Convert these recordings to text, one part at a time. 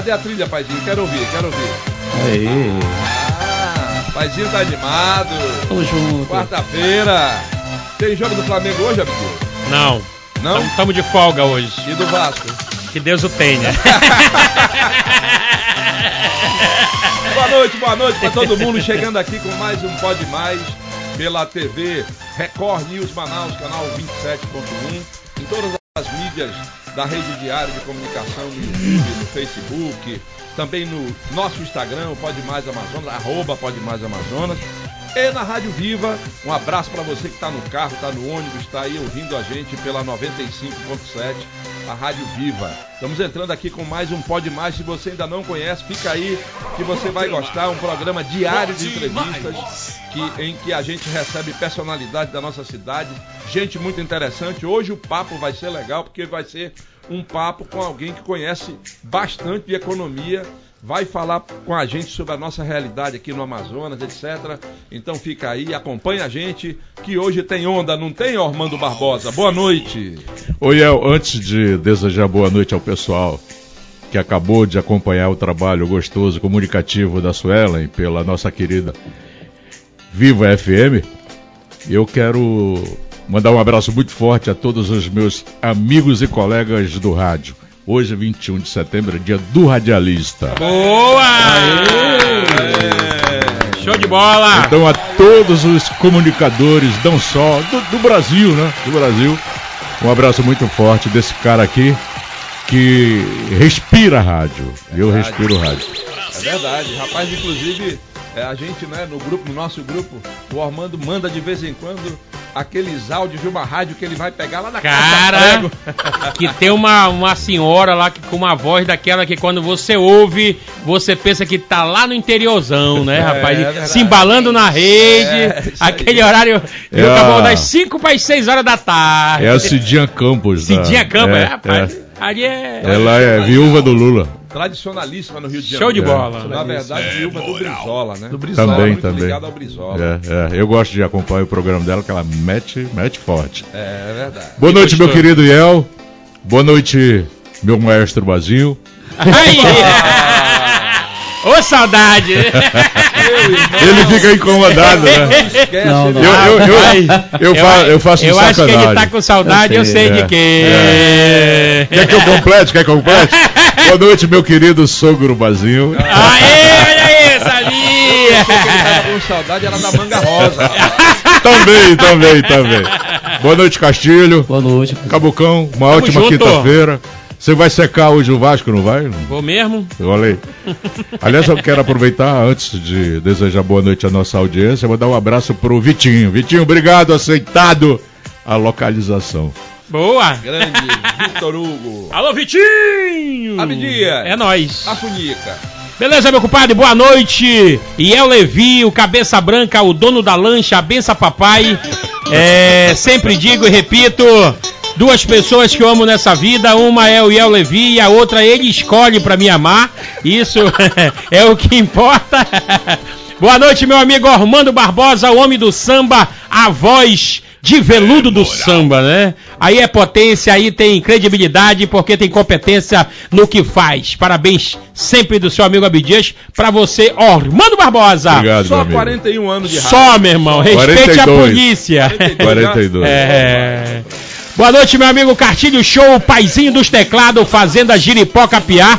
Cadê, a trilha, paizinho? Quero ouvir, quero ouvir. Aí, Ah, paizinho tá animado. tamo junto. Quarta-feira. Tem jogo do Flamengo hoje, amigo? Não, Não? estamos de folga hoje. E do Vasco? Que Deus o tenha. Boa noite, boa noite pra todo mundo chegando aqui com mais um Pode Mais pela TV Record News Manaus, canal 27.1, em todas as mídias da rede diária de comunicação no YouTube, no Facebook, também no nosso Instagram, Pode Mais Amazonas, arroba Pode Mais Amazonas. E na Rádio Viva, um abraço para você que está no carro, está no ônibus, está aí ouvindo a gente pela 95.7, a Rádio Viva. Estamos entrando aqui com mais um Pode Mais. Se você ainda não conhece, fica aí que você vai gostar. Um programa diário de entrevistas que, em que a gente recebe personalidade da nossa cidade, gente muito interessante. Hoje o papo vai ser legal porque vai ser um papo com alguém que conhece bastante de economia vai falar com a gente sobre a nossa realidade aqui no Amazonas, etc. Então fica aí, acompanha a gente, que hoje tem onda, não tem, Ormando Barbosa? Boa noite. Oi, El, antes de desejar boa noite ao pessoal que acabou de acompanhar o trabalho gostoso comunicativo da Suelen pela nossa querida Viva FM, eu quero mandar um abraço muito forte a todos os meus amigos e colegas do rádio. Hoje, 21 de setembro, é dia do radialista. Boa! Show de bola! Então, a todos os comunicadores, não só do, do Brasil, né? Do Brasil, um abraço muito forte desse cara aqui que respira rádio. Eu Verdade. respiro rádio. É verdade, rapaz, inclusive, é, a gente, né, no grupo, no nosso grupo, o Ormando manda de vez em quando aqueles áudios de uma rádio que ele vai pegar lá na Cara, Casa Prego. que tem uma, uma senhora lá que, com uma voz daquela que quando você ouve, você pensa que tá lá no interiorzão, né, É, rapaz? é se embalando na rede, É, aquele aí. horário É eu acabou a- das 5 para as 6 horas da tarde. É a Cidinha Campos. da- Cidinha Campos, é, é, rapaz. é. Ali é. Ela é viúva do Lula. Tradicionalíssima no Rio de Show Janeiro. de bola. Na verdade, viúva do Brizola, né? Do Também, muito também. ligado ao Brizola. É, é. Eu gosto de acompanhar o programa dela, que ela mete, mete forte. É, é verdade. Boa noite, meu querido Iel. Boa noite, meu maestro. Aí! Ô saudade! Ele fica incomodado, né? Esquece, Não, não. Eu, eu, eu, eu, fa- eu faço eu um acho que ele sacanagem. tá com saudade, eu Eu sei sei, de é. quê. Quer que eu complete? Quer que eu complete? Boa noite, meu querido sogro Bazinho. Aê, olha aí, sabia! com saudade, era da manga rosa. também, também, também. Boa noite, Castilho. Boa noite. Cabucão, uma ótima junto. quinta-feira. Você vai secar hoje o Vasco, não vai? Vou mesmo? Olha aí. Aliás, eu quero aproveitar, antes de desejar boa noite à nossa audiência, vou dar um abraço pro Vitinho. Vitinho, obrigado, aceitado a localização. Boa! Grande Vitor Hugo. Alô, Vitinho! Abdias. É nóis. A Funica. Beleza, meu compadre? Boa noite. E é o Levi, o cabeça branca, o dono da lancha, a benção papai. É, sempre digo e repito, duas pessoas que eu amo nessa vida, uma é o Iel Levi e a outra ele escolhe pra me amar. Isso é o que importa. Boa noite, meu amigo Armando Barbosa, o homem do samba, a voz de veludo do samba, né? Aí é potência, aí tem credibilidade, porque tem competência no que faz. Parabéns sempre do seu amigo Abdias, pra você, Armando Barbosa. Obrigado, meu Só amigo. 41 anos de rádio. Só, meu irmão, respeite a 42. polícia. 42. É. Boa noite, meu amigo Cartilho Show, paizinho dos teclados, Fazenda Giripoca Piá.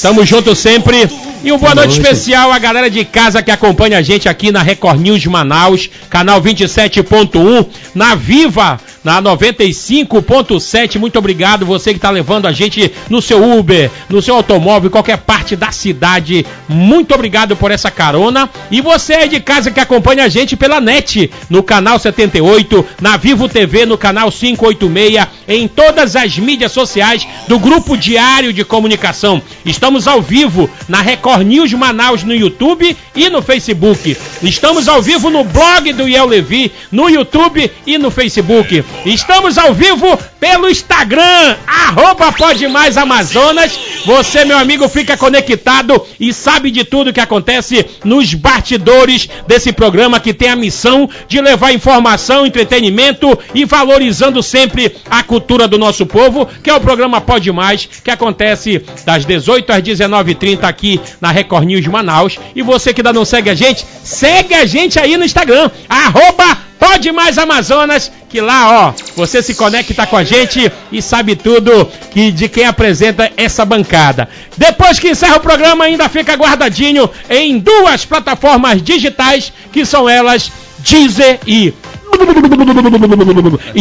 Tamo junto sempre. E um boa, Boa noite, noite. especial à galera de casa que acompanha a gente aqui na Record News Manaus, canal 27.1, na Viva, na 95.7. Muito obrigado, você que está levando a gente no seu Uber, no seu automóvel, em qualquer parte da cidade. Muito obrigado por essa carona. E você aí de casa que acompanha a gente pela net, no canal 78, na Vivo TV, no canal 586, em todas as mídias sociais do Grupo Diário de Comunicação. Estamos ao vivo na Record Record News Manaus no YouTube e no Facebook. Estamos ao vivo no blog do Iel Levi, no YouTube e no Facebook. Estamos ao vivo pelo Instagram, arroba Pode Mais Amazonas. Você, meu amigo, fica conectado e sabe de tudo que acontece nos bastidores desse programa que tem a missão de levar informação, entretenimento e valorizando sempre a cultura do nosso povo, que é o programa Pode Mais, que acontece das 18 às 19h30 aqui na Record News Manaus. E você que ainda não segue a gente, segue a gente aí no Instagram, arroba Pode Mais Amazonas, que lá, ó, você se conecta com a gente e sabe tudo que de quem apresenta essa bancada. Depois que encerra o programa, ainda fica guardadinho em duas plataformas digitais, que são elas Deezer e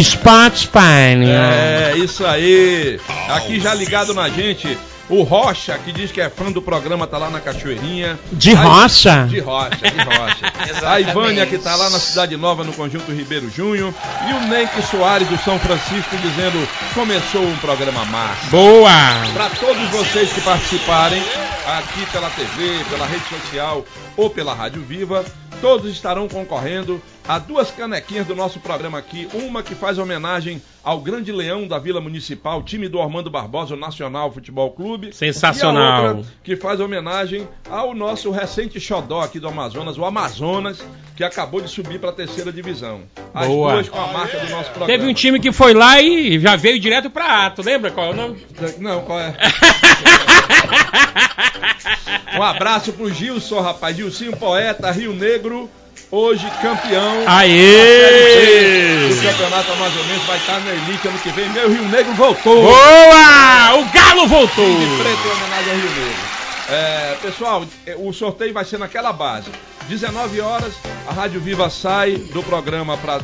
Spotify. É, isso aí. Aqui já ligado na gente, o Rocha, que diz que é fã do programa, tá lá na Cachoeirinha. De A- rocha? De Rocha, de Rocha. a Ivânia, que tá lá na Cidade Nova, no Conjunto Ribeiro Júnior. E o Nenque Soares, do São Francisco, dizendo, começou um programa massa. Boa! Para todos vocês que participarem aqui pela TV, pela rede social ou pela Rádio Viva, todos estarão concorrendo a duas canequinhas do nosso programa aqui. Uma que faz homenagem ao Grande Leão da Vila Municipal, time do Armando Barbosa, o Nacional Futebol Clube. Sensacional. E a outra que faz homenagem ao nosso recente xodó aqui do Amazonas, o Amazonas, que acabou de subir para a terceira divisão. As Boa. duas com a marca do nosso programa. Teve um time que foi lá e já veio direto pra ato, lembra qual é o nome? Não, qual é? Um abraço pro Gilson, rapaz. Gilcinho Poeta, Rio Negro, hoje campeão. Aê! O campeonato amazonense vai estar na elite ano que vem. Meu Rio Negro voltou. Boa! O Galo voltou! De preto em homenagem ao Rio Negro. É, pessoal, é, o sorteio vai ser naquela base. 19 horas, a Rádio Viva sai do programa para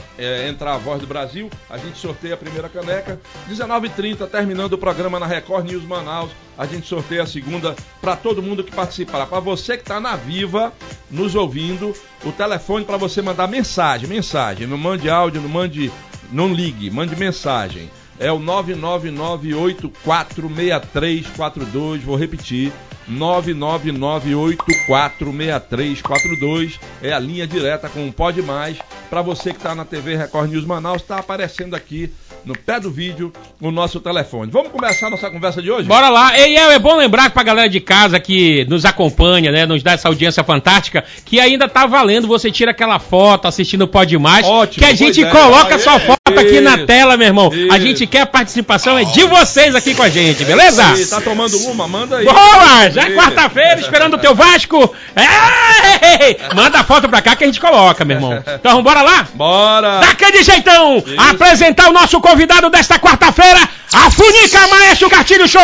entrar a Voz do Brasil. A gente sorteia a primeira caneca. 19h30, terminando o programa na Record News Manaus, a gente sorteia a segunda para todo mundo que participar. Para você que está na Viva, nos ouvindo, o telefone para você mandar mensagem, mensagem. Não mande áudio, não mande, não ligue, mande mensagem. É o 999846342, vou repetir. 999846342 é a linha direta com o Pode Mais. Para você que está na TV Record News Manaus, está aparecendo aqui no pé do vídeo o nosso telefone. Vamos começar nossa conversa de hoje? Bora lá. E é, é bom lembrar pra galera de casa que nos acompanha, né, nos dá essa audiência fantástica, que ainda tá valendo, você tira aquela foto assistindo o Pode Mais, Ótimo, que a gente ideia. coloca a sua Aê, foto aqui na tela, meu irmão. A isso. gente quer a participação é de vocês aqui com a gente, beleza? Aí, tá tomando uma? Manda aí. Boa! Já é quarta-feira, esperando o teu Vasco. Ei! Manda a foto pra cá que a gente coloca, meu irmão. Então bora lá? Bora! Daquele jeitão, Isso. apresentar o nosso convidado desta quarta-feira, a Funica Maestro Cartilho Show.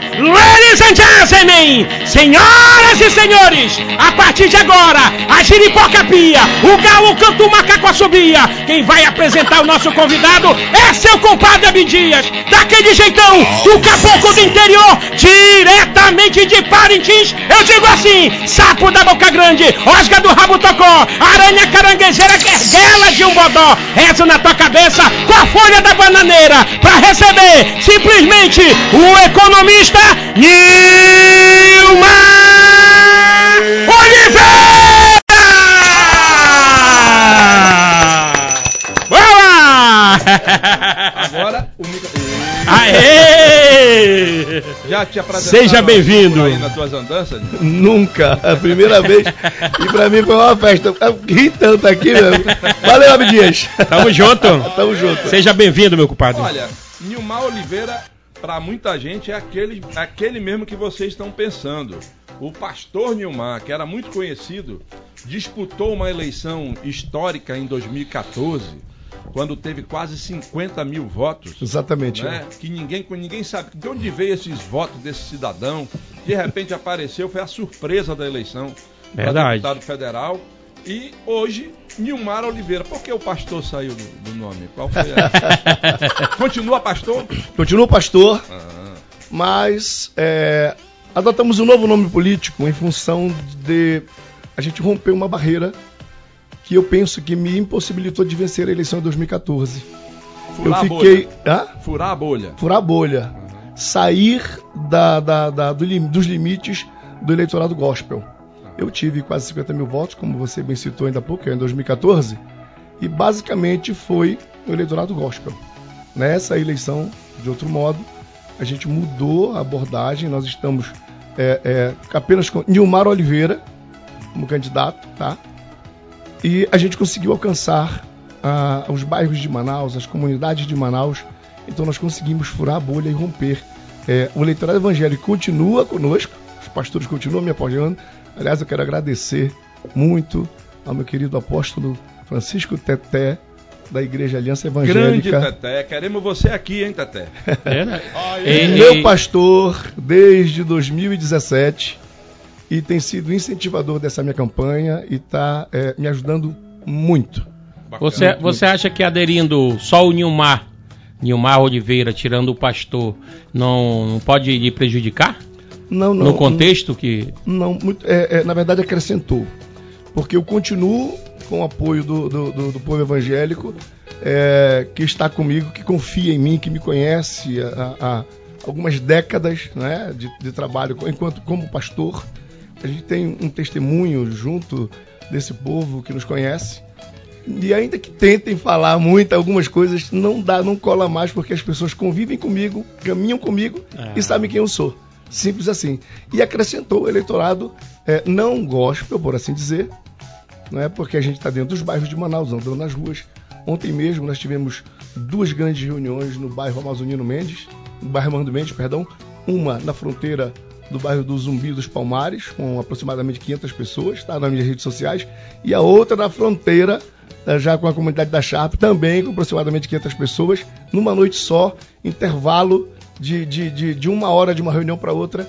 Ladies and gentlemen, senhoras e senhores, a partir de agora, a giripoca pia, o galo canta o macaco assobia. Quem vai apresentar o nosso convidado é seu compadre Abdias, daquele jeitão, do caboclo do interior, diretamente de Parintins. Eu digo assim: sapo da boca grande, osga do rabo tocó, aranha caranguejeira, guerguela de um bodó. Rezo na tua cabeça com a folha da bananeira, pra receber simplesmente o economista Nilmar Oliveira! Boa! Agora o micro... Aê! Já te apresentaram Seja bem-vindo. nas tuas andanças? Nunca, a primeira vez. E pra mim foi uma festa. Eu ri tanto aqui, meu. Valeu, Abdias. Tamo junto. Tamo junto. Seja bem-vindo, meu compadre. Olha, Nilmar Oliveira, para muita gente, é aquele, aquele mesmo que vocês estão pensando. O pastor Nilmar, que era muito conhecido, disputou uma eleição histórica em 2014, quando teve quase 50 mil votos. Exatamente. né? Que ninguém, ninguém sabe de onde veio esses votos desse cidadão. De repente apareceu, foi a surpresa da eleição para Verdade. deputado federal. E hoje, Nilmar Oliveira. Por que o pastor saiu do, do nome? Qual foi a... Continua pastor? Continua pastor, Ah, mas é, adotamos um novo nome político em função de a gente romper uma barreira que eu penso que me impossibilitou de vencer a eleição de 2014. furar eu a fiquei. bolha. Hã? Furar a bolha. Furar a bolha. Sair da, da- da- do dos limites do eleitorado gospel. Eu tive quase 50 mil votos, como você bem citou ainda há pouco, em 2014, e basicamente foi o eleitorado gospel. Nessa eleição, de outro modo, a gente mudou a abordagem, nós estamos é, é, apenas com Nilmar Oliveira como candidato, tá? E a gente conseguiu alcançar ah, os bairros de Manaus, as comunidades de Manaus, então nós conseguimos furar a bolha e romper. É, o eleitorado evangélico continua conosco, os pastores continuam me apoiando. Aliás, eu quero agradecer muito ao meu querido apóstolo Francisco Teté, da Igreja Aliança Evangélica. Grande Teté, queremos você aqui, hein, Teté? É, né? meu pastor desde 2017 e tem sido incentivador dessa minha campanha e está é, me ajudando muito. Você, você acha que aderindo só o Nilmar, Nilmar Oliveira, tirando o pastor, não, não pode lhe prejudicar? Não, não. No contexto que. Não, muito, é, é, na verdade acrescentou. Porque eu continuo com o apoio do, do, do, do povo evangélico é, que está comigo, que confia em mim, que me conhece há, há algumas décadas né, de, de, trabalho enquanto como pastor. A gente tem um testemunho junto desse povo que nos conhece. E ainda que tentem falar muito algumas coisas, não dá, não cola mais, porque as pessoas convivem comigo, caminham comigo ah. e sabem quem eu sou. Simples assim. E acrescentou o eleitorado é, não gospel, por assim dizer, não é porque a gente está dentro dos bairros de Manaus, andando nas ruas. Ontem mesmo nós tivemos duas grandes reuniões no bairro Amazonino Mendes, no bairro Armando Mendes, perdão, uma na fronteira do bairro do Zumbi dos Palmares, com aproximadamente 500 pessoas, está nas minhas redes sociais, e a outra na fronteira, eh, já com a comunidade da Sharp, também com aproximadamente 500 pessoas, numa noite só, intervalo de, de, de, de uma hora de uma reunião para outra,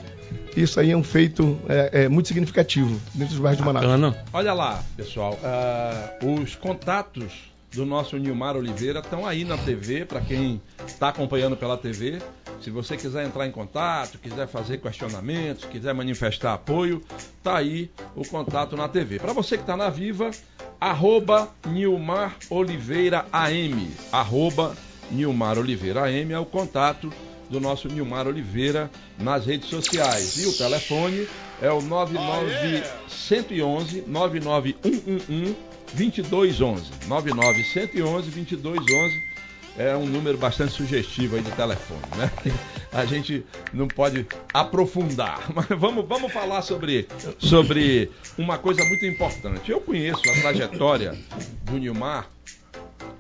isso aí é um feito é, é, muito significativo dentro dos bairros de Manaus. Olha lá, pessoal, uh, os contatos do nosso Nilmar Oliveira estão aí na TV, para quem está acompanhando pela TV. Se você quiser entrar em contato, quiser fazer questionamentos, quiser manifestar apoio, tá aí o contato na TV. Para você que está na Viva, arroba Nilmar Oliveira AM, arroba Nilmar Oliveira AM é o contato do nosso Nilmar Oliveira nas redes sociais. E o telefone é o 99111 99111 2211. 99111 2211 é um número bastante sugestivo aí de telefone, né? A gente não pode aprofundar, mas vamos, vamos falar sobre, sobre uma coisa muito importante. Eu conheço a trajetória do Nilmar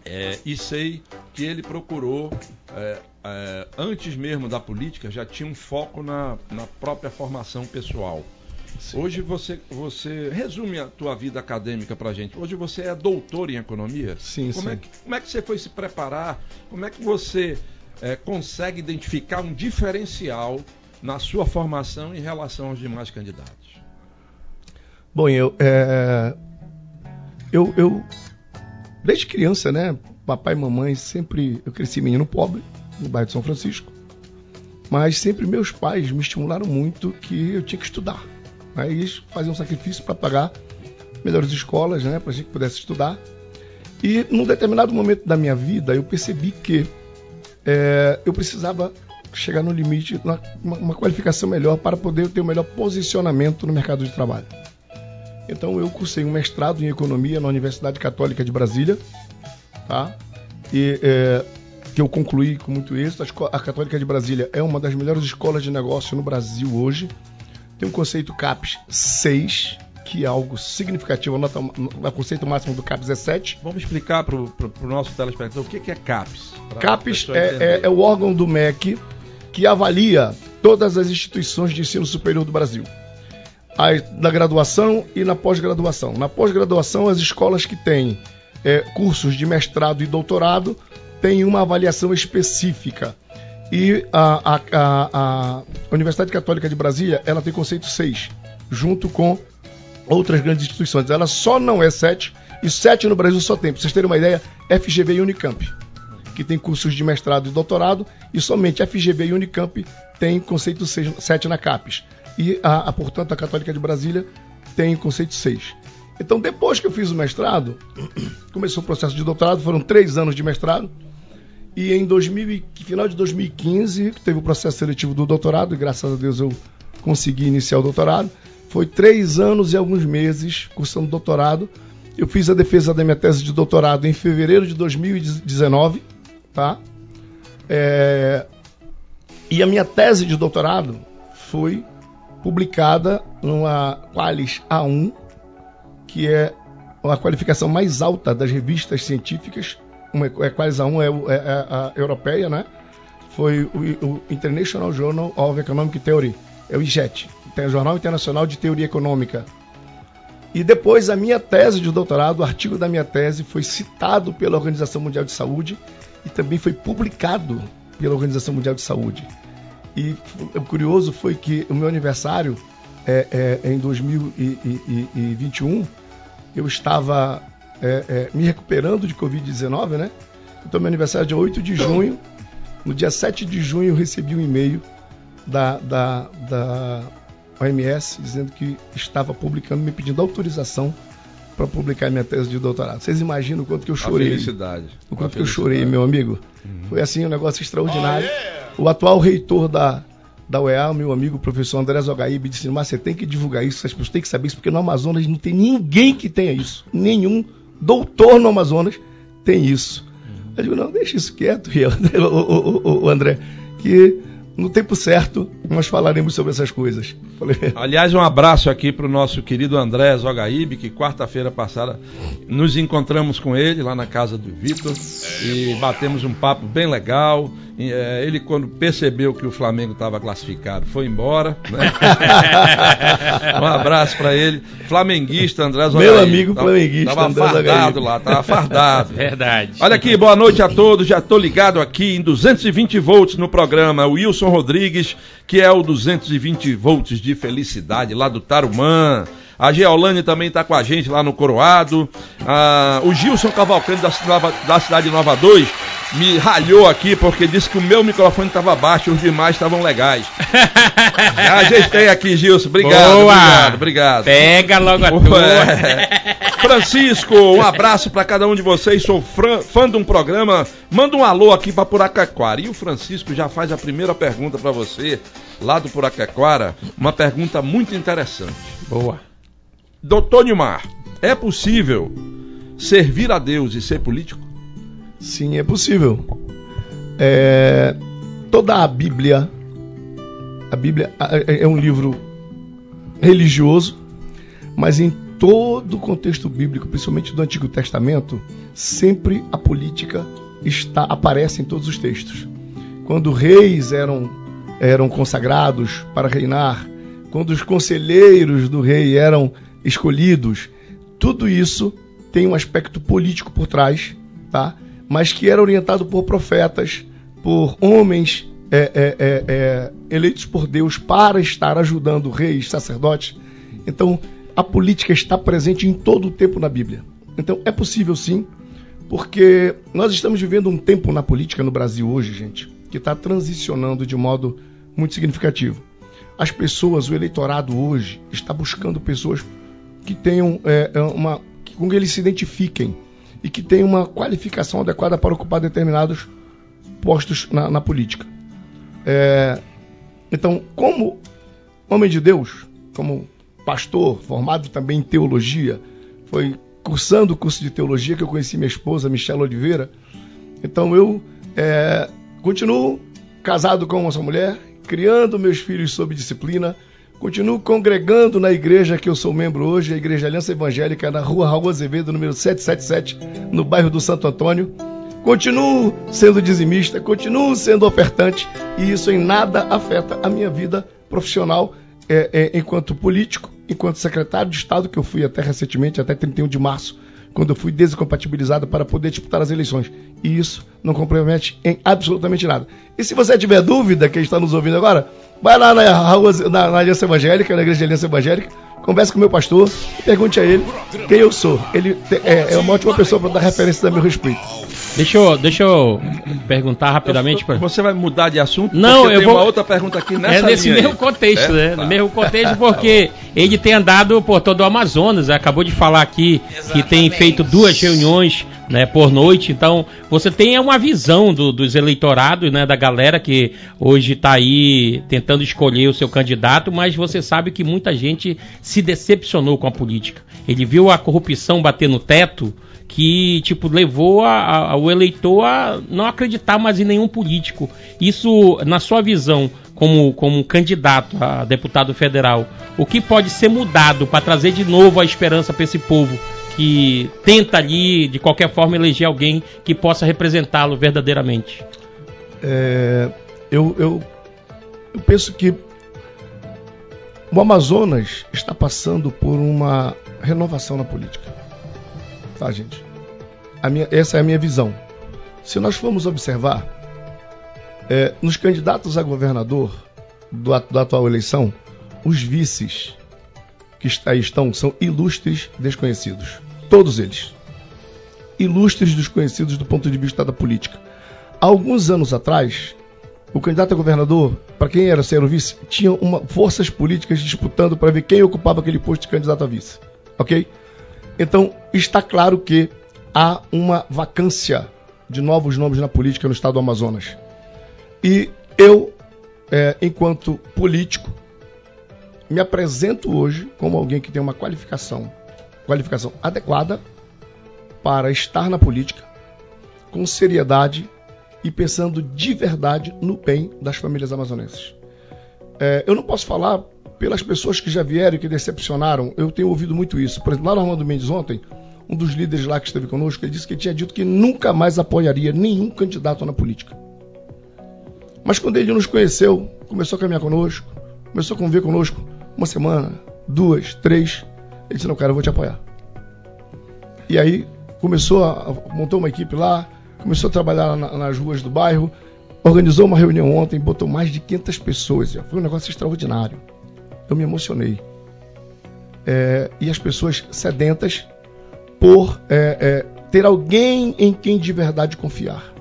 é, e sei que ele procurou é, é, antes mesmo da política, já tinha um foco na, na própria formação pessoal. Sim. Hoje você, você resume a tua vida acadêmica para gente. Hoje você é doutor em economia. Sim, como sim. É que, como é que você foi se preparar? Como é que você é, consegue identificar um diferencial na sua formação em relação aos demais candidatos? Bom, eu, é, eu, eu desde criança, né, papai e mamãe sempre eu cresci menino pobre no bairro de São Francisco. Mas sempre meus pais me estimularam muito que eu tinha que estudar. Eles faziam um sacrifício para pagar melhores escolas, né, para a gente pudesse estudar. E num determinado momento da minha vida eu percebi que é, eu precisava chegar no limite, uma, uma qualificação melhor para poder ter o um melhor posicionamento no mercado de trabalho. Então eu cursei um mestrado em economia na Universidade Católica de Brasília, tá? E é, que eu concluí com muito êxito. A Católica de Brasília é uma das melhores escolas de negócio no Brasil hoje. Tem um conceito CAPES 6, que é algo significativo. O conceito máximo do CAPES é 7. Vamos explicar para o nosso telespectador o que, que é CAPES. CAPES é, é, é o órgão do MEC que avalia todas as instituições de ensino superior do Brasil. Na graduação e na pós-graduação. Na pós-graduação, as escolas que têm é, cursos de mestrado e doutorado tem uma avaliação específica. E a, a, a, a, Universidade Católica de Brasília, ela tem conceito 6, junto com outras grandes instituições. Ela só não é 7, e 7 no Brasil só tem. Para vocês terem uma ideia, FGV e Unicamp, que tem cursos de mestrado e doutorado, e somente FGV e Unicamp tem conceito 6, 7 na CAPES. E, a, a, portanto, a Católica de Brasília tem conceito 6. Então, depois que eu fiz o mestrado, começou o processo de doutorado, foram três anos de mestrado, e em 2000, final de 2015, teve o processo seletivo do doutorado, e graças a Deus eu consegui iniciar o doutorado. Foi três anos e alguns meses cursando doutorado. Eu fiz a defesa da minha tese de doutorado em fevereiro de 2019, tá? É... E a minha tese de doutorado foi publicada numa Qualis A1, que é a qualificação mais alta das revistas científicas. Uma é Qualis A1 é, é, é a europeia, né? Foi o, o, International Journal of Economic Theory, é o IJET, tem o Jornal Internacional de Teoria Econômica. E depois a minha tese de doutorado, o artigo da minha tese foi citado pela Organização Mundial de Saúde e também foi publicado pela Organização Mundial de Saúde. E o curioso foi que o meu aniversário é, é, em 2021 eu estava é, é, me recuperando de Covid-19, né? Então meu aniversário é dia 8 de junho. No dia 7 de junho eu recebi um e-mail da, da, da OMS dizendo que estava publicando, me pedindo autorização para publicar minha tese de doutorado. Vocês imaginam o quanto que eu chorei? A felicidade. O quanto que eu chorei, meu amigo. Uhum. Foi assim um negócio extraordinário. Oh, yeah. O atual reitor da, da UEA, meu amigo professor André Zogaíbe, disse: Mas você tem que divulgar isso, as pessoas têm que saber isso, porque no Amazonas não tem ninguém que tenha isso. Nenhum doutor no Amazonas tem isso. Eu digo: Não, deixa isso quieto, o, André, que no tempo certo, nós falaremos sobre essas coisas. Aliás, um abraço aqui para o nosso querido André Zogaíbe, que quarta-feira passada nos encontramos com ele lá na casa do Vitor e batemos um papo bem legal. É, ele, quando percebeu que o Flamengo estava classificado, foi embora. Né? um abraço para ele. Flamenguista, André Zogaíbe. Meu amigo tava, flamenguista, Estava fardado lá, estava fardado. Verdade. Olha aqui, boa noite a todos. Já estou ligado aqui em 220 volts no programa. Wilson Rodrigues, que é o 220 volts de felicidade lá do Tarumã. A Geolane também está com a gente lá no Coroado. Ah, o Gilson Cavalcante da, da cidade de Nova 2 me ralhou aqui porque disse que o meu microfone estava baixo e os demais estavam legais. Já ajeitei aqui, Gilson. Obrigado, Boa. obrigado, obrigado. Pega logo a tua. É. Francisco, um abraço para cada um de vocês. Sou fã de um programa. Manda um alô aqui para Puracaquara. E o Francisco já faz a primeira pergunta para você, lá do Puracaquara. Uma pergunta muito interessante. Boa. Doutor Nilmar, é possível servir a Deus e ser político? Sim, é possível. É, toda a Bíblia, a Bíblia é um livro religioso, mas em todo o contexto bíblico, principalmente do Antigo Testamento, sempre a política está aparece em todos os textos. Quando reis eram eram consagrados para reinar, quando os conselheiros do rei eram escolhidos, tudo isso tem um aspecto político por trás, tá? Mas que era orientado por profetas, por homens é, é, é, é, eleitos por Deus para estar ajudando reis, sacerdotes. Então, a política está presente em todo o tempo na Bíblia. Então, é possível sim, porque nós estamos vivendo um tempo na política no Brasil hoje, gente, que está transicionando de modo muito significativo. As pessoas, o eleitorado hoje, está buscando pessoas que tenham é, é, uma. com que eles se identifiquem e que tenham uma qualificação adequada para ocupar determinados postos na, na política. É, então, como homem de Deus, como pastor, formado também em teologia, foi cursando o curso de teologia que eu conheci minha esposa, Michelle Oliveira. Então eu é, continuo casado com essa mulher, criando meus filhos sob disciplina, Continuo congregando na igreja que eu sou membro hoje, a Igreja Aliança Evangélica, na rua Raul Azevedo, número 777, no bairro do Santo Antônio. Continuo sendo dizimista, continuo sendo ofertante, e isso em nada afeta a minha vida profissional é, é, enquanto político, enquanto secretário de Estado, que eu fui até recentemente, até 31 de março, quando eu fui descompatibilizado para poder disputar as eleições. E isso não compromete em absolutamente nada. E se você tiver dúvida, quem está nos ouvindo agora, Vai lá na, na, na Aliança Evangélica, na Igreja de Aliança Evangélica, converse com o meu pastor e pergunte a ele quem eu sou. Ele é, é uma ótima pessoa para dar referência a meu respeito. Deixa eu, deixa eu perguntar rapidamente. Pra... Você vai mudar de assunto? Não, eu tem vou. uma outra pergunta aqui nessa É nesse mesmo aí. contexto, é? né? Tá. No mesmo contexto, porque ele tem andado por todo o Amazonas, acabou de falar aqui Exatamente. que tem feito duas reuniões né, por noite, então você tem uma visão do, dos eleitorados, né, da galera que hoje está aí tentando escolher o seu candidato, mas você sabe que muita gente se decepcionou com a política. Ele viu a corrupção bater no teto, que tipo levou a, a, o eleitor a não acreditar mais em nenhum político. Isso, na sua visão, como, como candidato a deputado federal, o que pode ser mudado para trazer de novo a esperança para esse povo que tenta ali, de qualquer forma, eleger alguém que possa representá-lo verdadeiramente? É, eu, eu, eu penso que o Amazonas está passando por uma renovação na política tá, gente? Minha, essa é a minha visão. Se nós formos observar, é, nos candidatos a governador do, da atual eleição, os vices que aí estão são ilustres desconhecidos. Todos eles. Ilustres desconhecidos do ponto de vista da política. Há alguns anos atrás, o candidato a governador, para quem era ser o vice, tinha uma, forças políticas disputando para ver quem ocupava aquele posto de candidato a vice. Ok? Então, está claro que há uma vacância de novos nomes na política no estado do Amazonas. E eu, é, enquanto político, me apresento hoje como alguém que tem uma qualificação, qualificação adequada para estar na política com seriedade e pensando de verdade no bem das famílias amazonenses. É, eu não posso falar pelas pessoas que já vieram e que decepcionaram, eu tenho ouvido muito isso. Por exemplo, lá no Armando Mendes ontem, um dos líderes lá que esteve conosco, ele disse que ele tinha dito que nunca mais apoiaria nenhum candidato na política. Mas quando ele nos conheceu, começou a caminhar conosco, começou a conviver conosco uma semana, duas, três, ele disse, não, cara, eu vou te apoiar. E aí começou a montou uma equipe lá, começou a trabalhar na, nas ruas do bairro, organizou uma reunião ontem, botou mais de 500 pessoas. Foi um negócio extraordinário eu me emocionei. É, e as pessoas sedentas por é, é, ter alguém em quem de verdade confiar.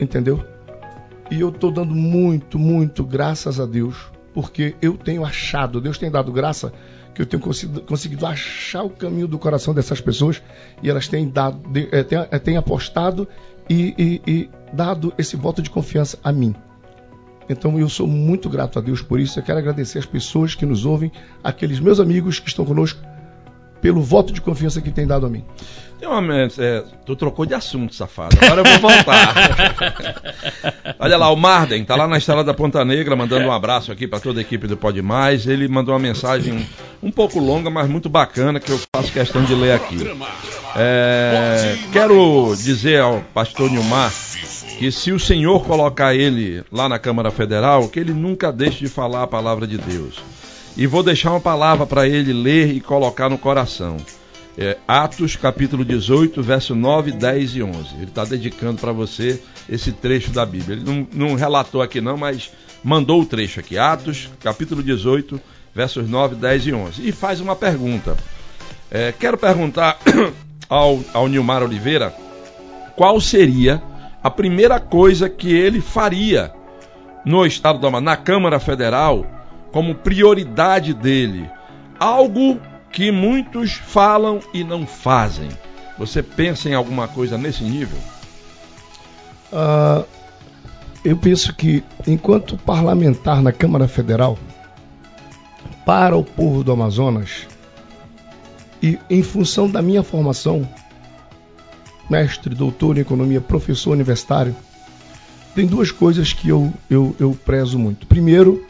Entendeu? E eu estou dando muito, muito graças a Deus, porque eu tenho achado, Deus tem dado graça que eu tenho conseguido, conseguido achar o caminho do coração dessas pessoas e elas têm dado, é, têm, é, têm apostado e, e, e dado esse voto de confiança a mim. Então eu sou muito grato a Deus por isso. Eu quero agradecer as pessoas que nos ouvem, aqueles meus amigos que estão conosco, pelo voto de confiança que tem dado a mim. Tem uma, é, tu trocou de assunto, safado. Agora eu vou voltar. Olha lá, o Marden tá lá na estrada da Ponta Negra, mandando um abraço aqui para toda a equipe do Pode Mais. Ele mandou uma mensagem um pouco longa, mas muito bacana que eu faço questão de ler aqui. É, quero dizer ao pastor Nilmar que se o Senhor colocar ele lá na Câmara Federal, que ele nunca deixe de falar a palavra de Deus. E vou deixar uma palavra para ele ler e colocar no coração. É, Atos capítulo 18, verso 9, 10 e 11. Ele está dedicando para você esse trecho da Bíblia. Ele não, não relatou aqui não, mas mandou o trecho aqui. Atos capítulo 18, versos 9, 10 e 11. E faz uma pergunta. É, quero perguntar ao, ao Nilmar Oliveira qual seria a primeira coisa que ele faria no estado do na Câmara Federal como prioridade dele, algo que muitos falam e não fazem. Você pensa em alguma coisa nesse nível? Uh, eu penso que, enquanto parlamentar na Câmara Federal, para o povo do Amazonas, e em função da minha formação, mestre, doutor em economia, professor universitário, tem duas coisas que eu, eu, eu prezo muito. Primeiro,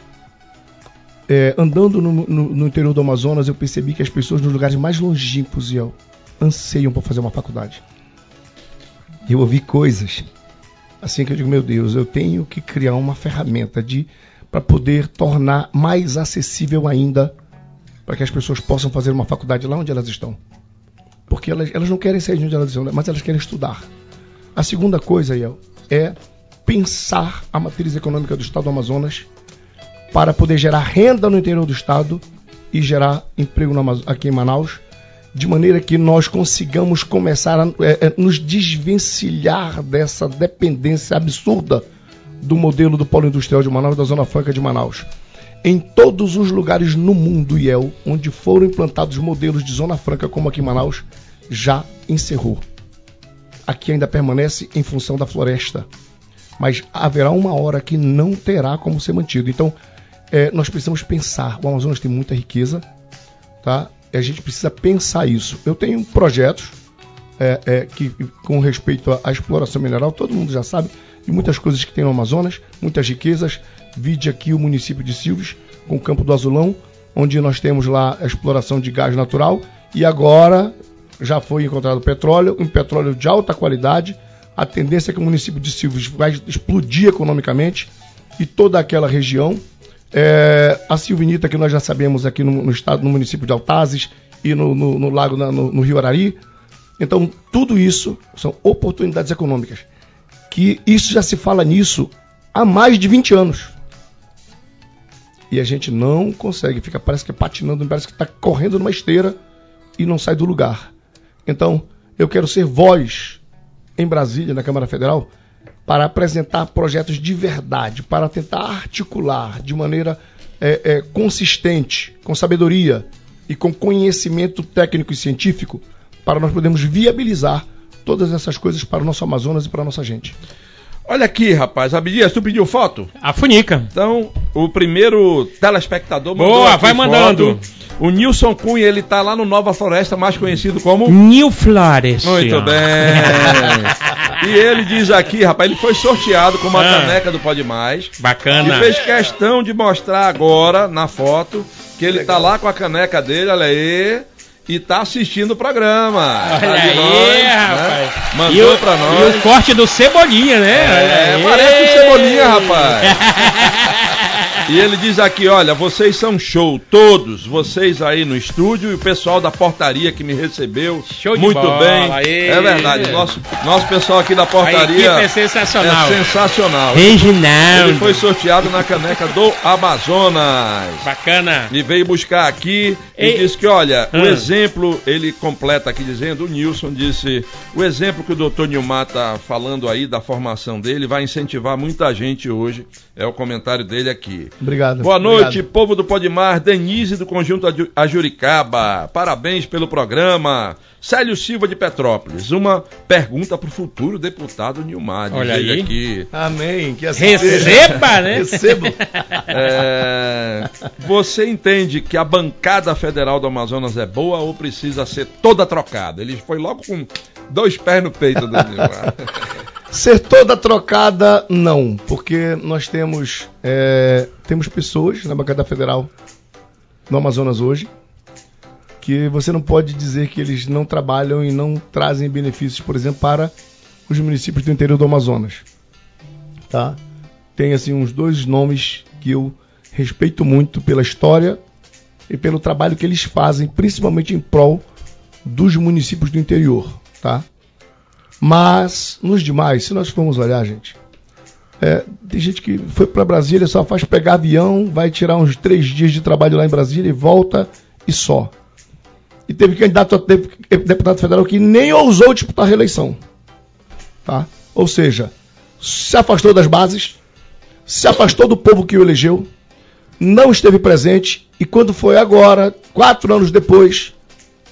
é, andando no, no, no, interior do Amazonas, eu percebi que as pessoas nos lugares mais longínquos iam, anseiam para fazer uma faculdade. Eu ouvi coisas assim que eu digo, meu Deus, eu tenho que criar uma ferramenta de para poder tornar mais acessível ainda para que as pessoas possam fazer uma faculdade lá onde elas estão. Porque elas, elas não querem sair de onde elas estão, mas elas querem estudar. A segunda coisa, Iel, é pensar a matriz econômica do Estado do Amazonas para poder gerar renda no interior do Estado e gerar emprego aqui em Manaus, de maneira que nós consigamos começar a é, é, nos desvencilhar dessa dependência absurda do modelo do polo industrial de Manaus, da Zona Franca de Manaus. Em todos os lugares no mundo, IEL, onde foram implantados modelos de zona franca, como aqui em Manaus, já encerrou. Aqui ainda permanece em função da floresta. Mas haverá uma hora que não terá como ser mantido. Então, é, nós precisamos pensar. O Amazonas tem muita riqueza, tá? E a gente precisa pensar isso. Eu tenho projetos é, é, que, com respeito à, exploração mineral, todo mundo já sabe de muitas coisas que tem no Amazonas, muitas riquezas. Vide aqui o município de Silves, com o Campo do Azulão, onde nós temos lá a exploração de gás natural e agora já foi encontrado petróleo, um petróleo de alta qualidade. A tendência é que o município de Silves vai explodir economicamente e toda aquela região. É, a Silvinita, que nós já sabemos aqui no, no estado, no município de Altazes e no, no, no lago, na, no, Rio Arari. Então, tudo isso são oportunidades econômicas. Que isso já se fala nisso há mais de 20 anos. E a gente não consegue, fica parece que é patinando, parece que está correndo numa esteira e não sai do lugar. Então, eu quero ser voz em Brasília, na Câmara Federal, para apresentar projetos de verdade, para tentar articular de maneira é, é, consistente, com sabedoria e com conhecimento técnico e científico, para nós podermos viabilizar todas essas coisas para o nosso Amazonas e para a nossa gente. Olha aqui, rapaz. Abdias, tu pediu foto? A Funica. Então, o primeiro telespectador mandou Boa, vai mandando. Foto. O Nilson Cunha, ele tá lá no Nova Floresta, mais conhecido como... New Floresta. Muito bem. e ele diz aqui, rapaz, ele foi sorteado com uma ah. caneca do Pode Mais. Bacana. E fez questão de mostrar agora, na foto, que ele Legal. tá lá com a caneca dele, olha aí e tá assistindo o programa. Olha tá aí, nós, né? rapaz. Né? Mandou pra nós. E o corte do Cebolinha, né? É, parece o Cebolinha, rapaz. E ele diz aqui, olha, vocês são show, todos, vocês aí no estúdio e o pessoal da portaria que me recebeu. Show de muito bola, bem. Aí. É verdade, nosso, nosso pessoal aqui da portaria é sensacional. É sensacional. Reginaldo. Ele foi sorteado na caneca do Amazonas. Bacana. E veio buscar aqui e, e disse que, olha, hum. o exemplo, ele completa aqui dizendo, o Nilson disse, o exemplo que o doutor Nilmar está falando aí da formação dele vai incentivar muita gente hoje. É o comentário dele aqui. Obrigado. Boa noite, Obrigado. povo do Podmar, Denise do Conjunto Ajuricaba. Parabéns pelo programa. Célio Silva de Petrópolis. Uma pergunta para o futuro deputado Nilmar. Olha aí. Aqui. Amém. Que assim Receba, né? Recebo. É, você entende que a bancada federal do Amazonas é boa ou precisa ser toda trocada? Ele foi logo com dois pés no peito do Nilmar. Ser toda trocada, não, porque nós temos, é, temos pessoas na bancada federal no Amazonas hoje que você não pode dizer que eles não trabalham e não trazem benefícios, por exemplo, para os municípios do interior do Amazonas. Tá? Tem assim uns dois nomes que eu respeito muito pela história e pelo trabalho que eles fazem, principalmente em prol dos municípios do interior, tá? Mas, nos demais, se nós formos olhar, gente, é, tem gente que foi para Brasília, só faz pegar avião, vai tirar uns três dias de trabalho lá em Brasília e volta e só. E teve candidato a deputado federal que nem ousou disputar a reeleição. Tá? Ou seja, se afastou das bases, se afastou do povo que o elegeu, não esteve presente e quando foi agora, quatro anos depois,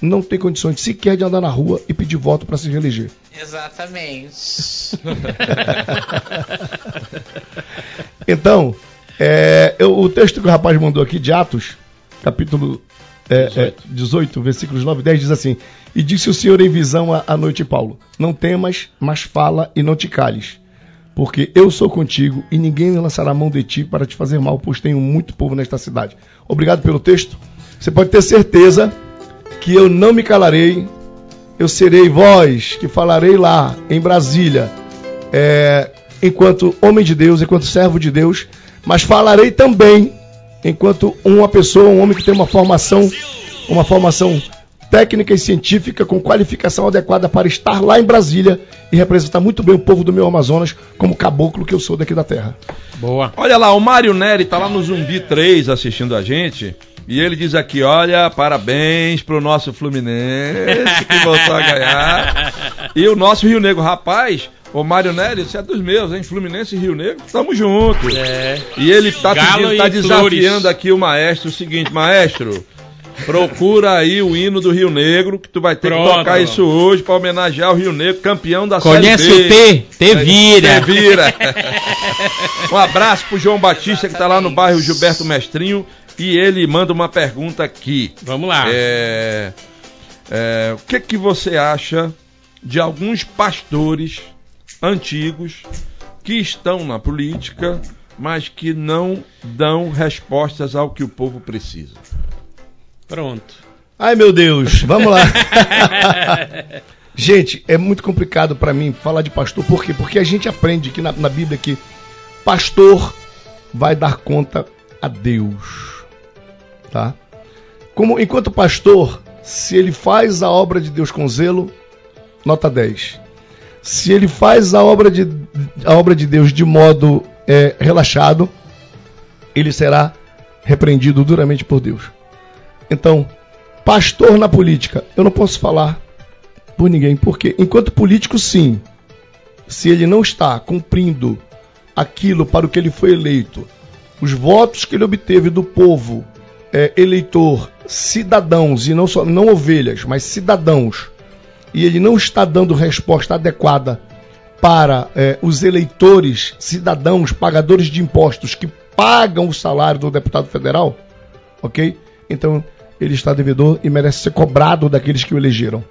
não tem condições sequer de andar na rua e pedir voto para se reeleger. Exatamente. então, é, eu, o texto que o rapaz mandou aqui de Atos, capítulo é, 18. É, 18, versículos 9 e 10, diz assim: E disse o Senhor em visão à noite, Paulo: Não temas, mas fala e não te cales. Porque eu sou contigo e ninguém lançará mão de ti para te fazer mal, pois tenho muito povo nesta cidade. Obrigado pelo texto. Você pode ter certeza que eu não me calarei, eu serei voz que falarei lá em Brasília, é, enquanto homem de Deus, enquanto servo de Deus, mas falarei também enquanto uma pessoa, um homem que tem uma formação, uma formação técnica e científica com qualificação adequada para estar lá em Brasília e representar muito bem o povo do meu Amazonas como caboclo que eu sou daqui da terra. Boa. Olha lá, o Mário Neri tá lá no Zumbi 3 assistindo a gente. E ele diz aqui: olha, parabéns pro nosso Fluminense que voltou a ganhar. E o nosso Rio Negro, rapaz, Ô Mário Nery, você é dos meus, hein? Fluminense e Rio Negro, tamo junto. É. E ele tá, pedindo, tá e desafiando Flores. aqui o maestro o seguinte, maestro, procura aí o hino do Rio Negro, que tu vai ter Pronto. que tocar isso hoje pra homenagear o Rio Negro, campeão da Conhece Série o B. T? T vira. Te vira. um abraço pro João Batista, que tá lá no bairro Gilberto Mestrinho, e ele manda uma pergunta aqui. Vamos lá. É, é, o que que você acha de alguns pastores antigos que estão na política, mas que não dão respostas ao que o povo precisa? Pronto. Ai meu Deus, vamos lá. gente, é muito complicado para mim falar de pastor, por quê? Porque a gente aprende aqui na, na Bíblia que pastor vai dar conta a Deus, tá? Como enquanto pastor, se ele faz a obra de Deus com zelo, nota 10. Se ele faz a obra de, a obra de Deus de modo é, relaxado, ele será repreendido duramente por Deus. Então, pastor na política, eu não posso falar por ninguém, porque enquanto político, sim, se ele não está cumprindo aquilo para o que ele foi eleito, os votos que ele obteve do povo, é, eleitor, cidadãos, e não só não ovelhas, mas cidadãos, e ele não está dando resposta adequada para é, os eleitores, cidadãos, pagadores de impostos que pagam o salário do deputado federal, ok? Então ele está devedor e merece ser cobrado daqueles que o elegeram.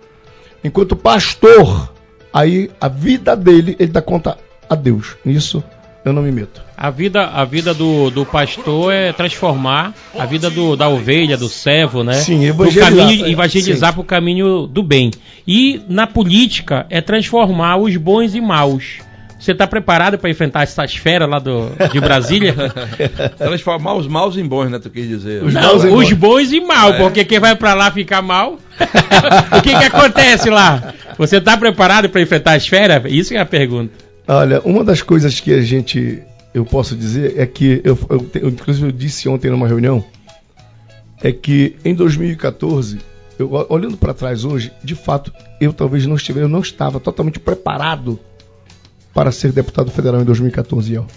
Enquanto pastor, aí a vida dele, ele dá conta a Deus. Nisso eu não me meto. A vida, a vida do, do pastor é transformar a vida do, da ovelha, do servo, né? Sim, Pro evangelizar. caminho, evangelizar para o caminho do bem. E na política é transformar os bons e maus. Você está preparado para enfrentar essa esfera lá do, de Brasília? Transformar os maus em bons, né? Tu quis dizer. Os Não, maus e os maus. bons e mal, É. porque quem vai para lá ficar mal. o que que acontece lá? Você está preparado para enfrentar a esfera? Isso é a pergunta. Olha, uma das coisas que a gente, eu posso dizer, é que, eu, eu, eu, inclusive eu disse ontem numa reunião, é que em 2014, eu, olhando para trás hoje, de fato, eu talvez não estivesse, eu não estava totalmente preparado para ser deputado federal em 2014, El.